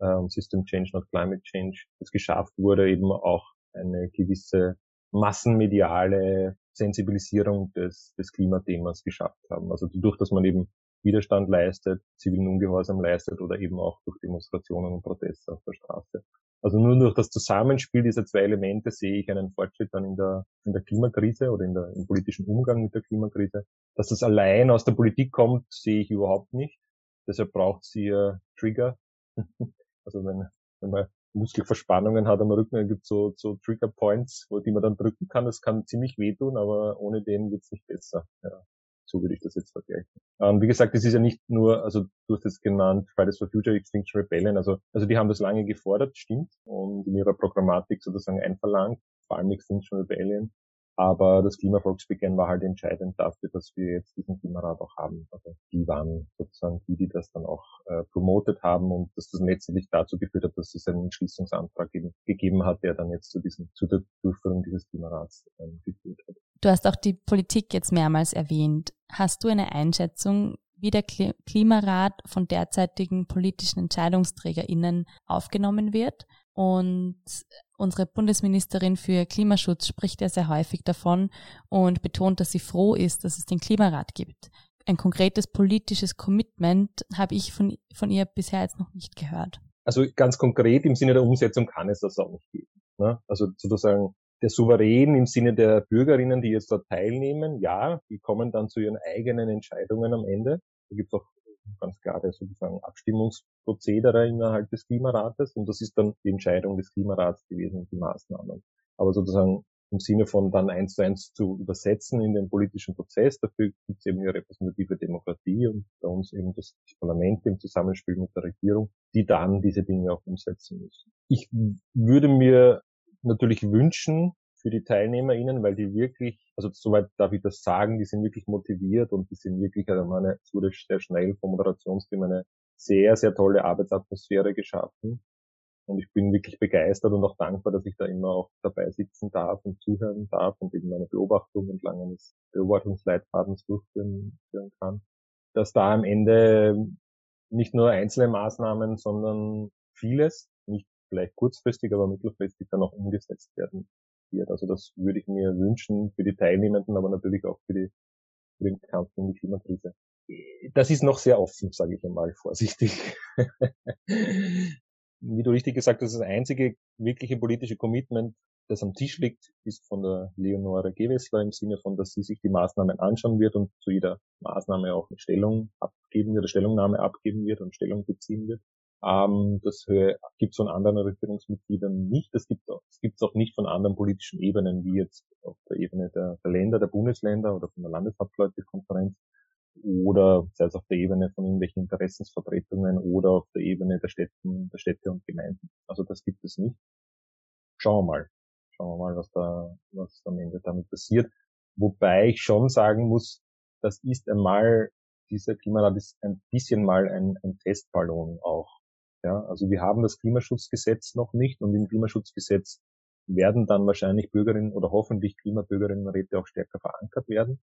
äh, System Change, not Climate Change, es geschafft wurde, eben auch eine gewisse massenmediale Sensibilisierung des, des Klimathemas geschafft haben. Also dadurch, dass man eben Widerstand leistet, zivilen Ungehorsam leistet oder eben auch durch Demonstrationen und Proteste auf der Straße. Also nur durch das Zusammenspiel dieser zwei Elemente sehe ich einen Fortschritt dann in der, in der Klimakrise oder in der, im politischen Umgang mit der Klimakrise. Dass das allein aus der Politik kommt, sehe ich überhaupt nicht. Deshalb braucht sie äh, Trigger. also wenn, wenn man Muskelverspannungen hat am Rücken, dann gibt es so, so Trigger Points, wo die man dann drücken kann. Das kann ziemlich wehtun, aber ohne den wird es nicht besser. Ja. So würde ich das jetzt vergleichen. Ähm, wie gesagt, das ist ja nicht nur, also du hast es genannt, Fridays for Future, Extinction Rebellion, also, also die haben das lange gefordert, stimmt, und in ihrer Programmatik sozusagen einverlangt, vor allem Extinction Rebellion. Aber das Klimavolksbegehren war halt entscheidend dafür, dass wir jetzt diesen Klimarat auch haben. Also die waren sozusagen die, die das dann auch äh, promotet haben und dass das letztendlich dazu geführt hat, dass es einen Entschließungsantrag eben gegeben hat, der dann jetzt zu diesem, zu der Durchführung dieses Klimarats ähm, geführt hat. Du hast auch die Politik jetzt mehrmals erwähnt. Hast du eine Einschätzung, wie der Klimarat von derzeitigen politischen EntscheidungsträgerInnen aufgenommen wird? Und unsere Bundesministerin für Klimaschutz spricht ja sehr häufig davon und betont, dass sie froh ist, dass es den Klimarat gibt. Ein konkretes politisches Commitment habe ich von, von ihr bisher jetzt noch nicht gehört. Also ganz konkret im Sinne der Umsetzung kann es das auch nicht geben. Ne? Also sozusagen der Souverän im Sinne der Bürgerinnen, die jetzt dort teilnehmen, ja, die kommen dann zu ihren eigenen Entscheidungen am Ende. Da gibt es auch ganz klare sozusagen Abstimmungsprozedere innerhalb des Klimarates und das ist dann die Entscheidung des Klimarats gewesen, die Maßnahmen. Aber sozusagen im Sinne von dann eins zu eins zu übersetzen in den politischen Prozess. Dafür gibt es eben eine repräsentative Demokratie und bei uns eben das Parlament im Zusammenspiel mit der Regierung, die dann diese Dinge auch umsetzen müssen. Ich würde mir natürlich wünschen für die TeilnehmerInnen, weil die wirklich, also soweit darf ich das sagen, die sind wirklich motiviert und die sind wirklich, also meine, es wurde sehr schnell vom Moderationsteam eine sehr, sehr tolle Arbeitsatmosphäre geschaffen. Und ich bin wirklich begeistert und auch dankbar, dass ich da immer auch dabei sitzen darf und zuhören darf und eben meine Beobachtung entlang eines Beobachtungsleitfadens durchführen kann. Dass da am Ende nicht nur einzelne Maßnahmen, sondern vieles, nicht vielleicht kurzfristig, aber mittelfristig dann auch umgesetzt werden wird. Also das würde ich mir wünschen für die Teilnehmenden, aber natürlich auch für, die, für den Kampf gegen die Klimakrise. Das ist noch sehr offen, sage ich einmal vorsichtig. wie du richtig gesagt hast, das einzige wirkliche politische Commitment, das am Tisch liegt, ist von der Leonore Gewessler im Sinne von, dass sie sich die Maßnahmen anschauen wird und zu jeder Maßnahme auch eine Stellung abgeben wird, eine Stellungnahme abgeben wird und Stellung beziehen wird. Ähm, das gibt es von anderen Regierungsmitgliedern nicht. Das gibt es auch nicht von anderen politischen Ebenen, wie jetzt auf der Ebene der, der Länder, der Bundesländer oder von der Landeshauptleutekonferenz oder sei es auf der Ebene von irgendwelchen Interessensvertretungen oder auf der Ebene der Städten, der Städte und Gemeinden. Also das gibt es nicht. Schauen wir mal. Schauen wir mal, was da, was am Ende damit passiert. Wobei ich schon sagen muss, das ist einmal, dieser Klimarat ist ein bisschen mal ein, ein Testballon auch. Ja, also wir haben das Klimaschutzgesetz noch nicht und im Klimaschutzgesetz werden dann wahrscheinlich Bürgerinnen oder hoffentlich Klimabürgerinnenräte auch stärker verankert werden.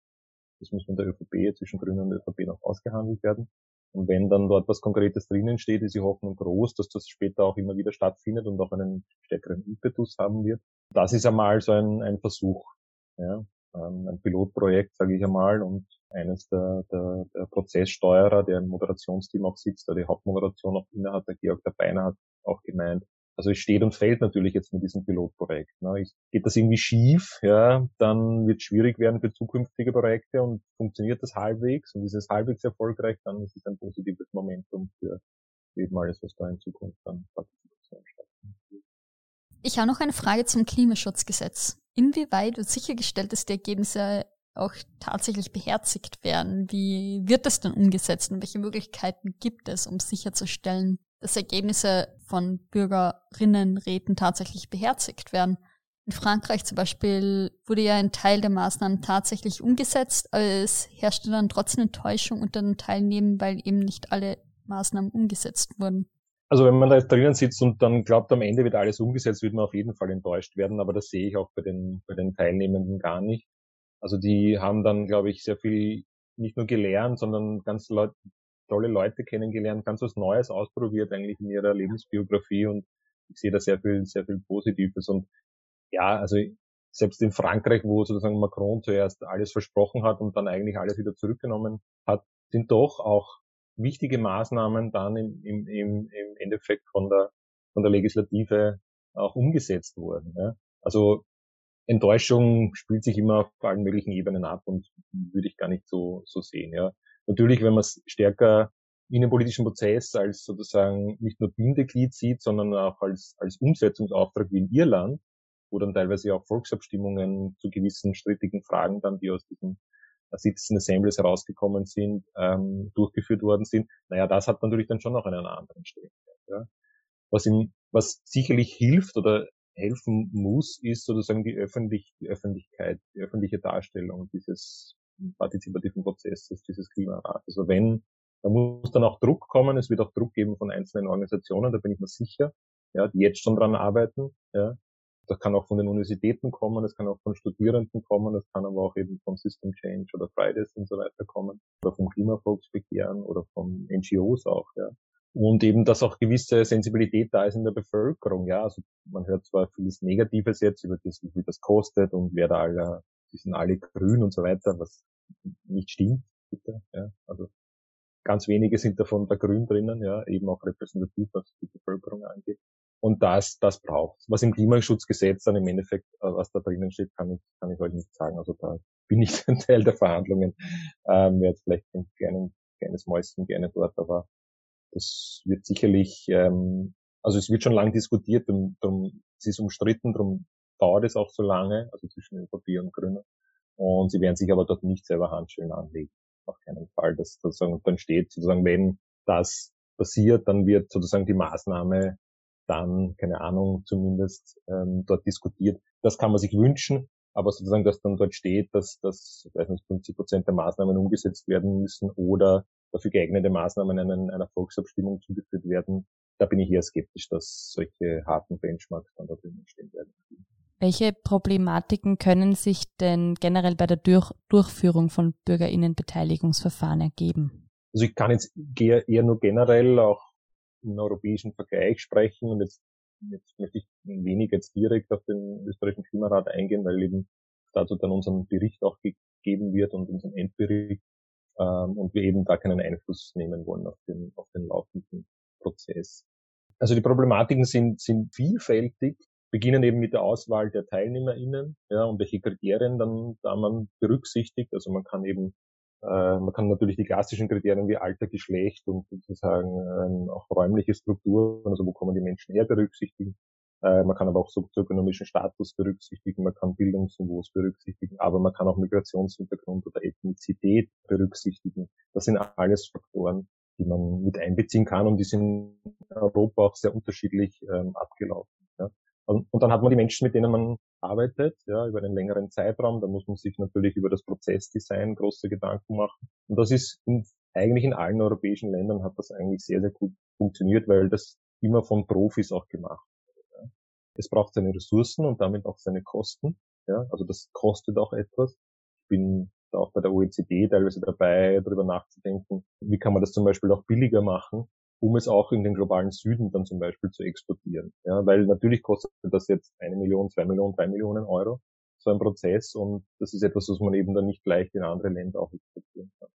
Das muss von der ÖVP zwischen Grünen und ÖVP noch ausgehandelt werden. Und wenn dann dort was Konkretes drinnen steht, ist die Hoffnung groß, dass das später auch immer wieder stattfindet und auch einen stärkeren Impetus haben wird. Das ist einmal so ein, ein Versuch, ja, ähm, ein Pilotprojekt, sage ich einmal, und eines der, der, der Prozesssteuerer, der im Moderationsteam auch sitzt, der die Hauptmoderation auch innehat, der Georg der Beiner hat auch gemeint, also es steht und fällt natürlich jetzt mit diesem Pilotprojekt. Ne. Geht das irgendwie schief, ja, dann wird es schwierig werden für zukünftige Projekte und funktioniert das halbwegs und ist es halbwegs erfolgreich, dann ist es ein positives Momentum für eben alles, was da in Zukunft dann Partizipation stattfindet. Ich habe noch eine Frage zum Klimaschutzgesetz. Inwieweit wird sichergestellt, dass die Ergebnisse auch tatsächlich beherzigt werden? Wie wird das dann umgesetzt und welche Möglichkeiten gibt es, um sicherzustellen, dass Ergebnisse von Bürgerinnenräten tatsächlich beherzigt werden. In Frankreich zum Beispiel wurde ja ein Teil der Maßnahmen tatsächlich umgesetzt, aber es herrschte dann trotzdem Enttäuschung unter den Teilnehmern, weil eben nicht alle Maßnahmen umgesetzt wurden. Also wenn man da drinnen sitzt und dann glaubt, am Ende wird alles umgesetzt, wird man auf jeden Fall enttäuscht werden, aber das sehe ich auch bei den, bei den Teilnehmenden gar nicht. Also die haben dann, glaube ich, sehr viel nicht nur gelernt, sondern ganz Leute, tolle Leute kennengelernt, ganz was Neues ausprobiert eigentlich in ihrer Lebensbiografie und ich sehe da sehr viel, sehr viel Positives und ja, also selbst in Frankreich, wo sozusagen Macron zuerst alles versprochen hat und dann eigentlich alles wieder zurückgenommen hat, sind doch auch wichtige Maßnahmen dann im, im, im, Endeffekt von der, von der Legislative auch umgesetzt worden. Ja. Also Enttäuschung spielt sich immer auf allen möglichen Ebenen ab und würde ich gar nicht so, so sehen. Ja. Natürlich, wenn man es stärker in den politischen Prozess als sozusagen nicht nur Bindeglied sieht, sondern auch als, als Umsetzungsauftrag wie in Irland, wo dann teilweise auch Volksabstimmungen zu gewissen strittigen Fragen dann, die aus diesen Citizen Assemblies herausgekommen sind, ähm, durchgeführt worden sind. Naja, das hat natürlich dann schon noch einen anderen Stellenwert. Ja. Was, ihm, was sicherlich hilft oder helfen muss, ist sozusagen die, öffentlich, die Öffentlichkeit, die öffentliche Darstellung dieses partizipativen Prozesses dieses Klimarats. Also wenn, da muss dann auch Druck kommen, es wird auch Druck geben von einzelnen Organisationen, da bin ich mir sicher, ja, die jetzt schon dran arbeiten, ja. Das kann auch von den Universitäten kommen, das kann auch von Studierenden kommen, das kann aber auch eben von System Change oder Fridays und so weiter kommen, oder vom Klimavolksbegehren oder von NGOs auch, ja. Und eben, dass auch gewisse Sensibilität da ist in der Bevölkerung, ja. Also man hört zwar vieles Negatives jetzt über das, wie das kostet und wer da alle die sind alle grün und so weiter, was nicht stimmt, bitte, ja. Also ganz wenige sind davon da grün drinnen, ja, eben auch repräsentativ, was die Bevölkerung angeht. Und das, das braucht Was im Klimaschutzgesetz dann im Endeffekt, äh, was da drinnen steht, kann ich, kann ich euch nicht sagen. Also da bin ich ein Teil der Verhandlungen. Ähm, wäre jetzt vielleicht ein kleines, kleines Mäuschen gerne dort, aber das wird sicherlich, ähm, also es wird schon lang diskutiert, darum, darum, es ist umstritten, darum dauert es auch so lange, also zwischen ÖVP und Grünen. Und sie werden sich aber dort nicht selber Handschellen anlegen. Auf keinen Fall. Das sozusagen dann steht sozusagen, wenn das passiert, dann wird sozusagen die Maßnahme dann, keine Ahnung, zumindest ähm, dort diskutiert. Das kann man sich wünschen, aber sozusagen, dass dann dort steht, dass, dass weiß nicht, 50 Prozent der Maßnahmen umgesetzt werden müssen oder dafür geeignete Maßnahmen einen, einer Volksabstimmung zugeführt werden, da bin ich eher skeptisch, dass solche harten Benchmarks dann da drinnen stehen werden. Welche Problematiken können sich denn generell bei der Durch Durchführung von Bürgerinnenbeteiligungsverfahren ergeben? Also ich kann jetzt eher nur generell auch im europäischen Vergleich sprechen und jetzt, jetzt möchte ich wenig jetzt direkt auf den österreichischen Klimarat eingehen, weil eben dazu dann unseren Bericht auch gegeben wird und unseren Endbericht ähm, und wir eben da keinen Einfluss nehmen wollen auf den, auf den laufenden Prozess. Also die Problematiken sind, sind vielfältig, beginnen eben mit der Auswahl der TeilnehmerInnen, ja, und welche Kriterien dann da man berücksichtigt. Also man kann eben, man kann natürlich die klassischen Kriterien wie Alter, Geschlecht und sozusagen ähm, auch räumliche Strukturen, also wo kommen die Menschen her, berücksichtigen. Äh, man kann aber auch sozioökonomischen Status berücksichtigen, man kann Bildungsniveaus berücksichtigen, aber man kann auch Migrationshintergrund oder Ethnizität berücksichtigen. Das sind alles Faktoren, die man mit einbeziehen kann und die sind in Europa auch sehr unterschiedlich ähm, abgelaufen. Und, dann hat man die Menschen, mit denen man arbeitet, ja, über einen längeren Zeitraum. Da muss man sich natürlich über das Prozessdesign große Gedanken machen. Und das ist in, eigentlich in allen europäischen Ländern hat das eigentlich sehr, sehr gut funktioniert, weil das immer von Profis auch gemacht wird. Ja. Es braucht seine Ressourcen und damit auch seine Kosten. Ja, also das kostet auch etwas. Ich bin auch bei der OECD teilweise dabei, darüber nachzudenken, wie kann man das zum Beispiel auch billiger machen, um es auch in den globalen Süden dann zum Beispiel zu exportieren. Ja, weil natürlich kostet das jetzt eine Million, zwei Millionen, drei Millionen Euro, so ein Prozess und das ist etwas, was man eben dann nicht leicht in andere Länder auch exportieren kann.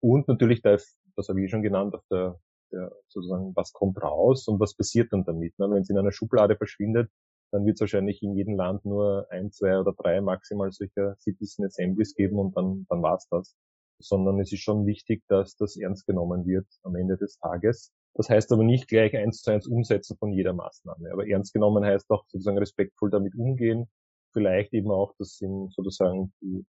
Und natürlich, das, das habe ich schon genannt, auf der, der sozusagen, was kommt raus und was passiert dann damit. Ne? Wenn es in einer Schublade verschwindet, dann wird es wahrscheinlich in jedem Land nur ein, zwei oder drei maximal solcher Citizen Assemblies geben und dann, dann war's das. Sondern es ist schon wichtig, dass das ernst genommen wird am Ende des Tages. Das heißt aber nicht gleich eins zu eins umsetzen von jeder Maßnahme. Aber ernst genommen heißt auch sozusagen respektvoll damit umgehen. Vielleicht eben auch, das sind sozusagen die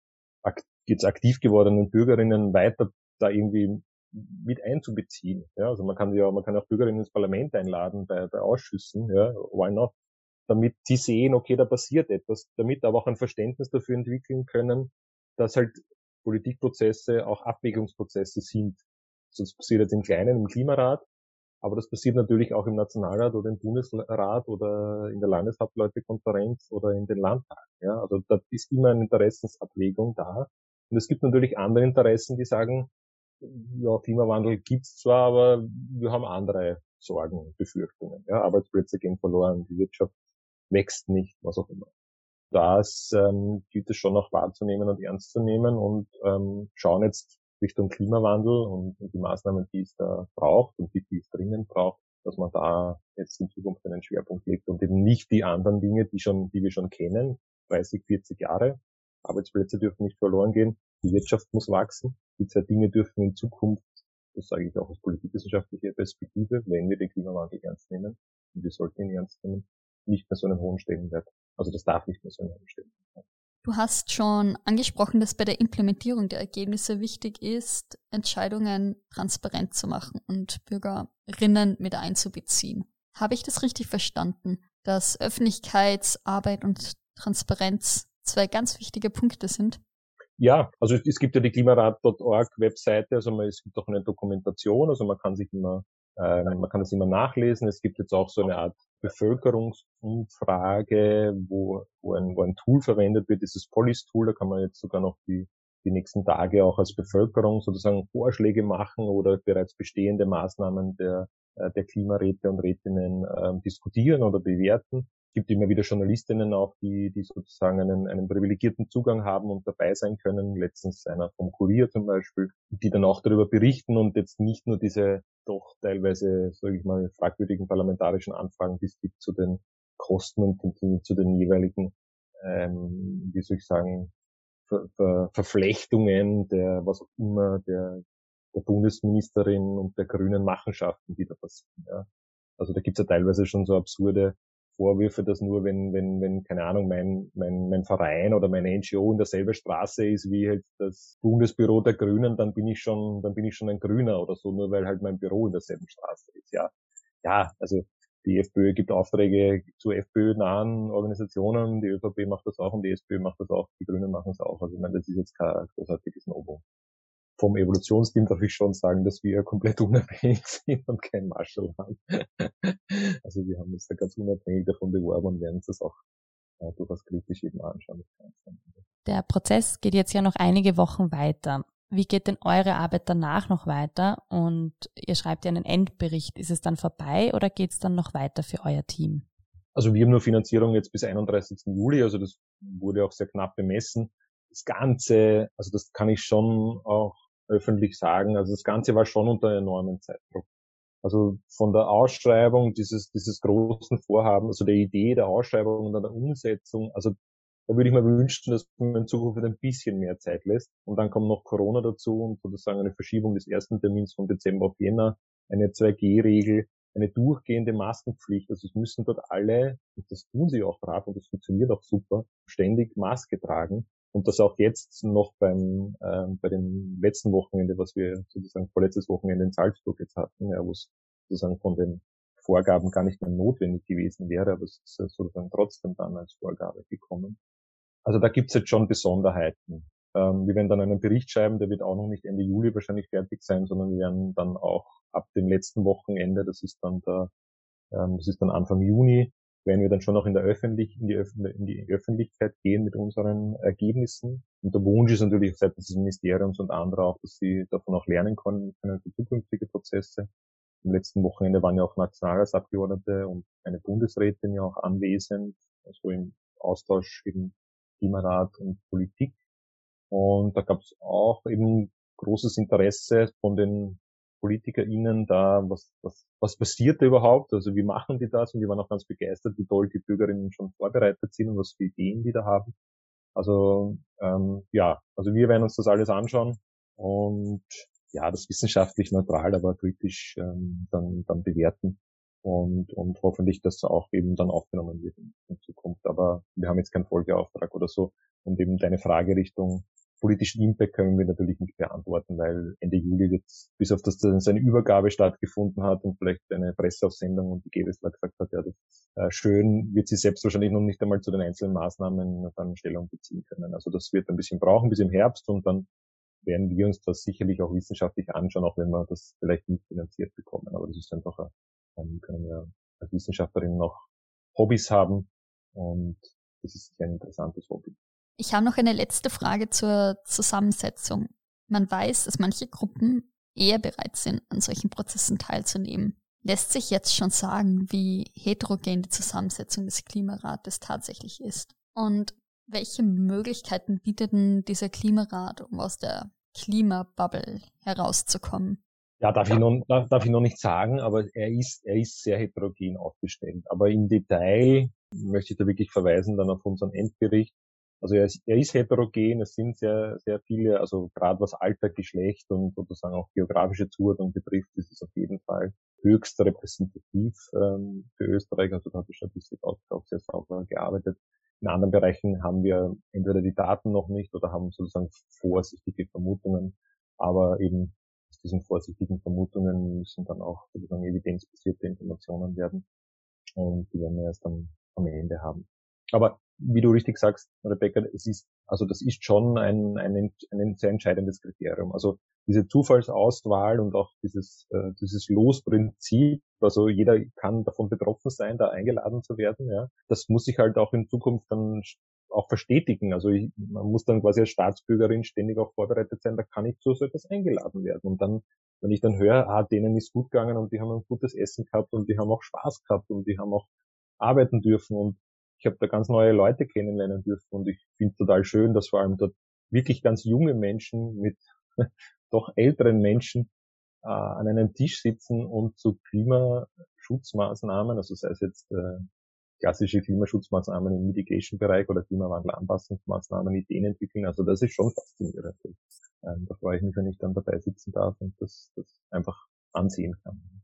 jetzt aktiv gewordenen Bürgerinnen weiter da irgendwie mit einzubeziehen. Ja, also man kann ja, man kann auch Bürgerinnen ins Parlament einladen bei, bei Ausschüssen. Ja, why not? damit sie sehen, okay, da passiert etwas, damit aber auch ein Verständnis dafür entwickeln können, dass halt Politikprozesse auch Abwägungsprozesse sind. Das passiert jetzt im Kleinen, im Klimarat, aber das passiert natürlich auch im Nationalrat oder im Bundesrat oder in der Landeshauptleutekonferenz oder in den Landtagen. Ja, also da ist immer eine Interessensabwägung da. Und es gibt natürlich andere Interessen, die sagen, ja, Klimawandel gibt's zwar, aber wir haben andere Sorgen, Befürchtungen. Ja, Arbeitsplätze gehen verloren, die Wirtschaft wächst nicht, was auch immer. Das ähm, gilt es schon noch wahrzunehmen und ernst zu nehmen und ähm, schauen jetzt Richtung Klimawandel und, die Maßnahmen, die es da braucht und die, die es dringend braucht, dass man da jetzt in Zukunft einen Schwerpunkt legt und eben nicht die anderen Dinge, die schon, die wir schon kennen, 30, 40 Jahre. Arbeitsplätze dürfen nicht verloren gehen, die Wirtschaft muss wachsen. Die zwei Dinge dürfen in Zukunft, das sage ich auch aus politikwissenschaftlicher Perspektive, wenn wir den Klimawandel ernst nehmen, und wir sollten ihn ernst nehmen, nicht mehr so einen hohen Stellenwert. Also das darf nicht mehr so einen hohen Stellenwert haben. Du hast schon angesprochen, dass bei der Implementierung der Ergebnisse wichtig ist, Entscheidungen transparent zu machen und Bürgerinnen mit einzubeziehen. Habe ich das richtig verstanden, dass Öffentlichkeitsarbeit und Transparenz zwei ganz wichtige Punkte sind? Ja, also es gibt ja die klimarat.org Webseite, also es gibt auch eine Dokumentation, also man kann sich immer, äh, man kann es immer nachlesen. Es gibt jetzt auch so eine Art Bevölkerungsumfrage, wo, wo, ein, wo ein Tool verwendet wird, dieses Polis-Tool, da kann man jetzt sogar noch die, die nächsten Tage auch als Bevölkerung sozusagen Vorschläge machen oder bereits bestehende Maßnahmen der, äh, der Klimaräte und Rätinnen äh, diskutieren oder bewerten gibt immer wieder Journalistinnen auch, die, die sozusagen einen, einen privilegierten Zugang haben und dabei sein können. Letztens einer vom Kurier zum Beispiel, die dann auch darüber berichten und jetzt nicht nur diese doch teilweise, sage ich mal, fragwürdigen parlamentarischen Anfragen, die es gibt zu den Kosten und zu den jeweiligen, ähm, wie soll ich sagen, Ver Ver Verflechtungen der, was auch immer, der, der Bundesministerin und der grünen Machenschaften, die da passieren. Ja. Also da gibt's ja teilweise schon so absurde Vorwürfe, dass nur wenn, wenn, wenn, keine Ahnung, mein, mein, mein Verein oder meine NGO in derselben Straße ist wie halt das Bundesbüro der Grünen, dann bin ich schon, dann bin ich schon ein Grüner oder so, nur weil halt mein Büro in derselben Straße ist, ja. Ja, also die FPÖ gibt Aufträge zu FPÖ-nahen Organisationen, die ÖVP macht das auch und die SPÖ macht das auch, die Grünen machen es auch. Also ich meine, das ist jetzt kein großartiges Novum. Vom Evolutionsteam darf ich schon sagen, dass wir komplett unabhängig sind und kein Marshall haben. also wir haben uns da ganz unabhängig davon beworben und werden uns das auch äh, durchaus kritisch eben anschauen. Der Prozess geht jetzt ja noch einige Wochen weiter. Wie geht denn eure Arbeit danach noch weiter? Und ihr schreibt ja einen Endbericht. Ist es dann vorbei oder geht es dann noch weiter für euer Team? Also wir haben nur Finanzierung jetzt bis 31. Juli, also das wurde auch sehr knapp bemessen. Das Ganze, also das kann ich schon auch öffentlich sagen, also das Ganze war schon unter enormen Zeitdruck. Also von der Ausschreibung dieses, dieses großen Vorhabens, also der Idee der Ausschreibung und dann der Umsetzung, also da würde ich mir wünschen, dass man in Zukunft ein bisschen mehr Zeit lässt. Und dann kommt noch Corona dazu und sozusagen eine Verschiebung des ersten Termins von Dezember auf Jänner, eine 2G-Regel, eine durchgehende Maskenpflicht. Also es müssen dort alle, und das tun sie auch brav und das funktioniert auch super, ständig Maske tragen. Und das auch jetzt noch beim, ähm, bei dem letzten Wochenende, was wir sozusagen vorletztes Wochenende in Salzburg jetzt hatten, ja, wo es sozusagen von den Vorgaben gar nicht mehr notwendig gewesen wäre, aber es ist sozusagen trotzdem dann als Vorgabe gekommen. Also da gibt's jetzt schon Besonderheiten. Ähm, wir werden dann einen Bericht schreiben, der wird auch noch nicht Ende Juli wahrscheinlich fertig sein, sondern wir werden dann auch ab dem letzten Wochenende, das ist dann der, ähm, das ist dann Anfang Juni, werden wir dann schon noch in der Öffentlich in die, Öf in die Öffentlichkeit gehen mit unseren Ergebnissen. Und der Wunsch ist natürlich seitens des Ministeriums und anderer auch, dass sie davon auch lernen können für zukünftige Prozesse. Im letzten Wochenende waren ja auch Nationalratsabgeordnete und eine Bundesrätin ja auch anwesend, also im Austausch eben Klimarat und Politik. Und da gab es auch eben großes Interesse von den PolitikerInnen da, was, was, was passiert da überhaupt, also wie machen die das und die waren auch ganz begeistert, wie toll die Bürgerinnen schon vorbereitet sind und was für Ideen die da haben. Also ähm, ja, also wir werden uns das alles anschauen und ja, das wissenschaftlich neutral, aber kritisch ähm, dann, dann bewerten und, und hoffentlich, dass auch eben dann aufgenommen wird in, in Zukunft. Aber wir haben jetzt keinen Folgeauftrag oder so. Und eben deine Frage Richtung politischen Impact können wir natürlich nicht beantworten, weil Ende Juli wird, bis auf das dass eine Übergabe stattgefunden hat und vielleicht eine Presseaussendung und die Gewessler gesagt hat, ja, das ist äh, schön, wird sie selbst wahrscheinlich noch nicht einmal zu den einzelnen Maßnahmen dann Stellung beziehen können. Also das wird ein bisschen brauchen bis im Herbst und dann werden wir uns das sicherlich auch wissenschaftlich anschauen, auch wenn wir das vielleicht nicht finanziert bekommen. Aber das ist einfach ein dann können wir als Wissenschaftlerin noch Hobbys haben und das ist ein interessantes Hobby. Ich habe noch eine letzte Frage zur Zusammensetzung. Man weiß, dass manche Gruppen eher bereit sind, an solchen Prozessen teilzunehmen. Lässt sich jetzt schon sagen, wie heterogen die Zusammensetzung des Klimarates tatsächlich ist? Und welche Möglichkeiten bietet denn dieser Klimarat, um aus der Klimabubble herauszukommen? Ja, darf ich, noch, darf, darf ich noch nicht sagen, aber er ist, er ist sehr heterogen aufgestellt. Aber im Detail möchte ich da wirklich verweisen dann auf unseren Endbericht. Also er ist, er ist heterogen, es sind sehr, sehr viele, also gerade was Alter, Geschlecht und sozusagen auch geografische Zuordnung betrifft, ist es auf jeden Fall höchst repräsentativ ähm, für Österreich. Also da hat die Statistik auch, auch sehr sauber gearbeitet. In anderen Bereichen haben wir entweder die Daten noch nicht oder haben sozusagen vorsichtige Vermutungen, aber eben aus diesen vorsichtigen Vermutungen müssen dann auch sozusagen evidenzbasierte Informationen werden. Und die werden wir erst am, am Ende haben. Aber wie du richtig sagst, Rebecca, es ist, also das ist schon ein, ein, ein sehr entscheidendes Kriterium. Also diese Zufallsauswahl und auch dieses, äh, dieses Losprinzip, also jeder kann davon betroffen sein, da eingeladen zu werden, ja. Das muss sich halt auch in Zukunft dann auch verstetigen. Also ich, man muss dann quasi als Staatsbürgerin ständig auch vorbereitet sein, da kann ich zu so etwas eingeladen werden. Und dann, wenn ich dann höre, ah, denen ist gut gegangen und die haben ein gutes Essen gehabt und die haben auch Spaß gehabt und die haben auch arbeiten dürfen und ich habe da ganz neue Leute kennenlernen dürfen und ich finde total schön, dass vor allem dort wirklich ganz junge Menschen mit doch älteren Menschen äh, an einem Tisch sitzen und zu Klimaschutzmaßnahmen, also sei es jetzt äh, klassische Klimaschutzmaßnahmen im Mitigation-Bereich oder Klimawandelanpassungsmaßnahmen Ideen entwickeln. Also das ist schon faszinierend. Ähm, da freue ich mich, wenn ich dann dabei sitzen darf und das, das einfach ansehen kann.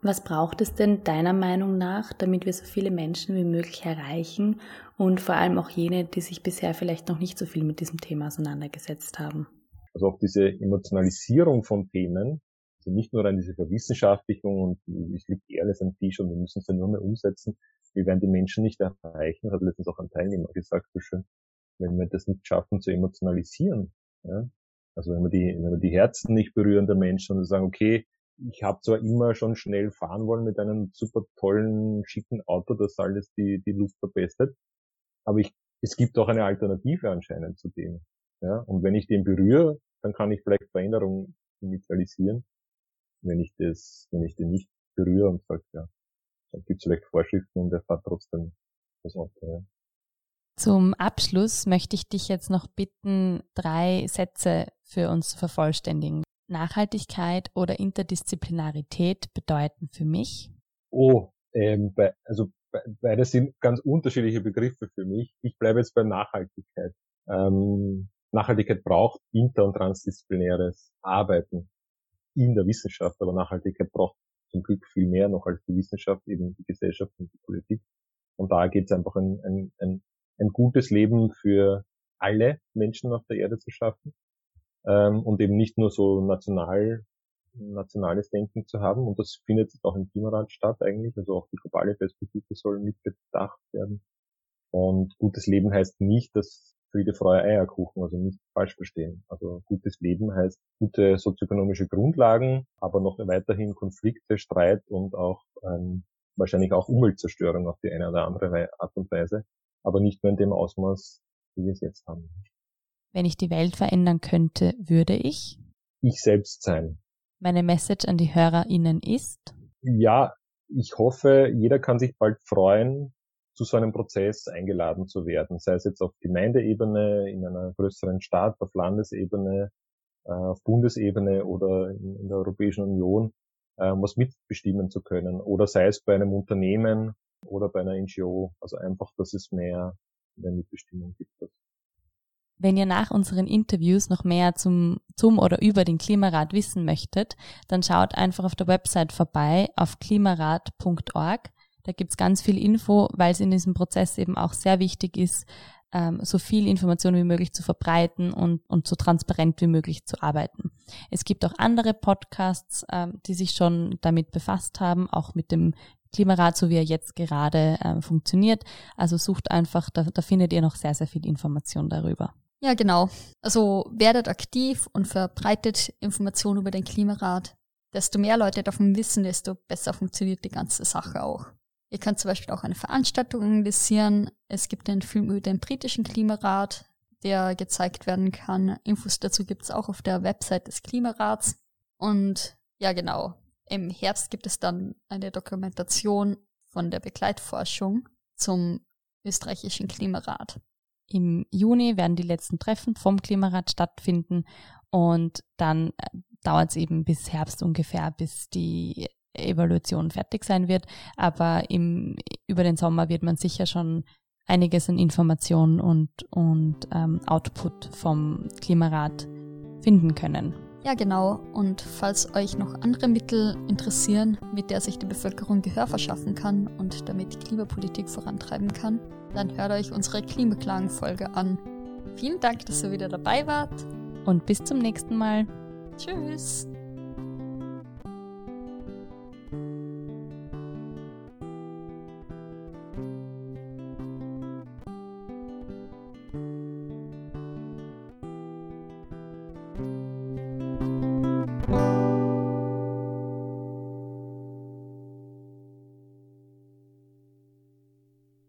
Was braucht es denn deiner Meinung nach, damit wir so viele Menschen wie möglich erreichen und vor allem auch jene, die sich bisher vielleicht noch nicht so viel mit diesem Thema auseinandergesetzt haben? Also auch diese Emotionalisierung von Themen, also nicht nur an diese Verwissenschaftlichung und ich liegt eh alles am Tisch und wir müssen es dann nur mehr umsetzen. Wir werden die Menschen nicht erreichen, hat letztens auch ein Teilnehmer gesagt, so schön, wenn wir das nicht schaffen zu emotionalisieren. Ja? Also wenn wir die, wenn wir die Herzen nicht berühren der Menschen und sagen, okay, ich habe zwar immer schon schnell fahren wollen mit einem super tollen, schicken Auto, das alles die, die Luft verbessert, aber ich, es gibt auch eine Alternative anscheinend zu dem. Ja? Und wenn ich den berühre, dann kann ich vielleicht Veränderungen initialisieren. Wenn ich das, wenn ich den nicht berühre und sage, ja, dann gibt es vielleicht Vorschriften und er fährt trotzdem das Auto. Ja. Zum Abschluss möchte ich dich jetzt noch bitten, drei Sätze für uns zu vervollständigen. Nachhaltigkeit oder Interdisziplinarität bedeuten für mich? Oh, ähm, bei, also beides sind ganz unterschiedliche Begriffe für mich. Ich bleibe jetzt bei Nachhaltigkeit. Ähm, Nachhaltigkeit braucht inter- und transdisziplinäres Arbeiten in der Wissenschaft, aber Nachhaltigkeit braucht zum Glück viel mehr noch als die Wissenschaft, eben die Gesellschaft und die Politik. Und da geht es einfach ein, ein, ein, ein gutes Leben für alle Menschen auf der Erde zu schaffen ähm, und eben nicht nur so national nationales Denken zu haben. Und das findet auch im Klimarat statt eigentlich. Also auch die globale Perspektive soll mitbedacht werden. Und gutes Leben heißt nicht, dass Friede, Freude, Eierkuchen, also nicht falsch verstehen. Also gutes Leben heißt gute sozioökonomische Grundlagen, aber noch weiterhin Konflikte, Streit und auch ähm, wahrscheinlich auch Umweltzerstörung auf die eine oder andere Art und Weise, aber nicht mehr in dem Ausmaß, wie wir es jetzt haben. Wenn ich die Welt verändern könnte, würde ich? Ich selbst sein. Meine Message an die HörerInnen ist? Ja, ich hoffe, jeder kann sich bald freuen, zu so einem Prozess eingeladen zu werden, sei es jetzt auf Gemeindeebene, in einer größeren Stadt, auf Landesebene, äh, auf Bundesebene oder in, der Europäischen Union, äh, was mitbestimmen zu können. Oder sei es bei einem Unternehmen oder bei einer NGO. Also einfach, dass es mehr, mehr Mitbestimmung gibt. Wenn ihr nach unseren Interviews noch mehr zum, zum oder über den Klimarat wissen möchtet, dann schaut einfach auf der Website vorbei auf klimarat.org. Da gibt's ganz viel Info, weil es in diesem Prozess eben auch sehr wichtig ist, ähm, so viel Information wie möglich zu verbreiten und, und so transparent wie möglich zu arbeiten. Es gibt auch andere Podcasts, ähm, die sich schon damit befasst haben, auch mit dem Klimarat, so wie er jetzt gerade äh, funktioniert. Also sucht einfach, da, da findet ihr noch sehr, sehr viel Information darüber. Ja, genau. Also werdet aktiv und verbreitet Informationen über den Klimarat. Desto mehr Leute davon wissen, desto besser funktioniert die ganze Sache auch. Ihr könnt zum Beispiel auch eine Veranstaltung organisieren. Es gibt einen Film über den britischen Klimarat, der gezeigt werden kann. Infos dazu gibt es auch auf der Website des Klimarats. Und ja, genau. Im Herbst gibt es dann eine Dokumentation von der Begleitforschung zum österreichischen Klimarat. Im Juni werden die letzten Treffen vom Klimarat stattfinden und dann äh, dauert es eben bis Herbst ungefähr, bis die Evaluation fertig sein wird. Aber im, über den Sommer wird man sicher schon einiges an Informationen und, und ähm, Output vom Klimarat finden können. Ja, genau. Und falls euch noch andere Mittel interessieren, mit der sich die Bevölkerung Gehör verschaffen kann und damit Klimapolitik vorantreiben kann, dann hört euch unsere Klimaklagen-Folge an. Vielen Dank, dass ihr wieder dabei wart. Und bis zum nächsten Mal. Tschüss.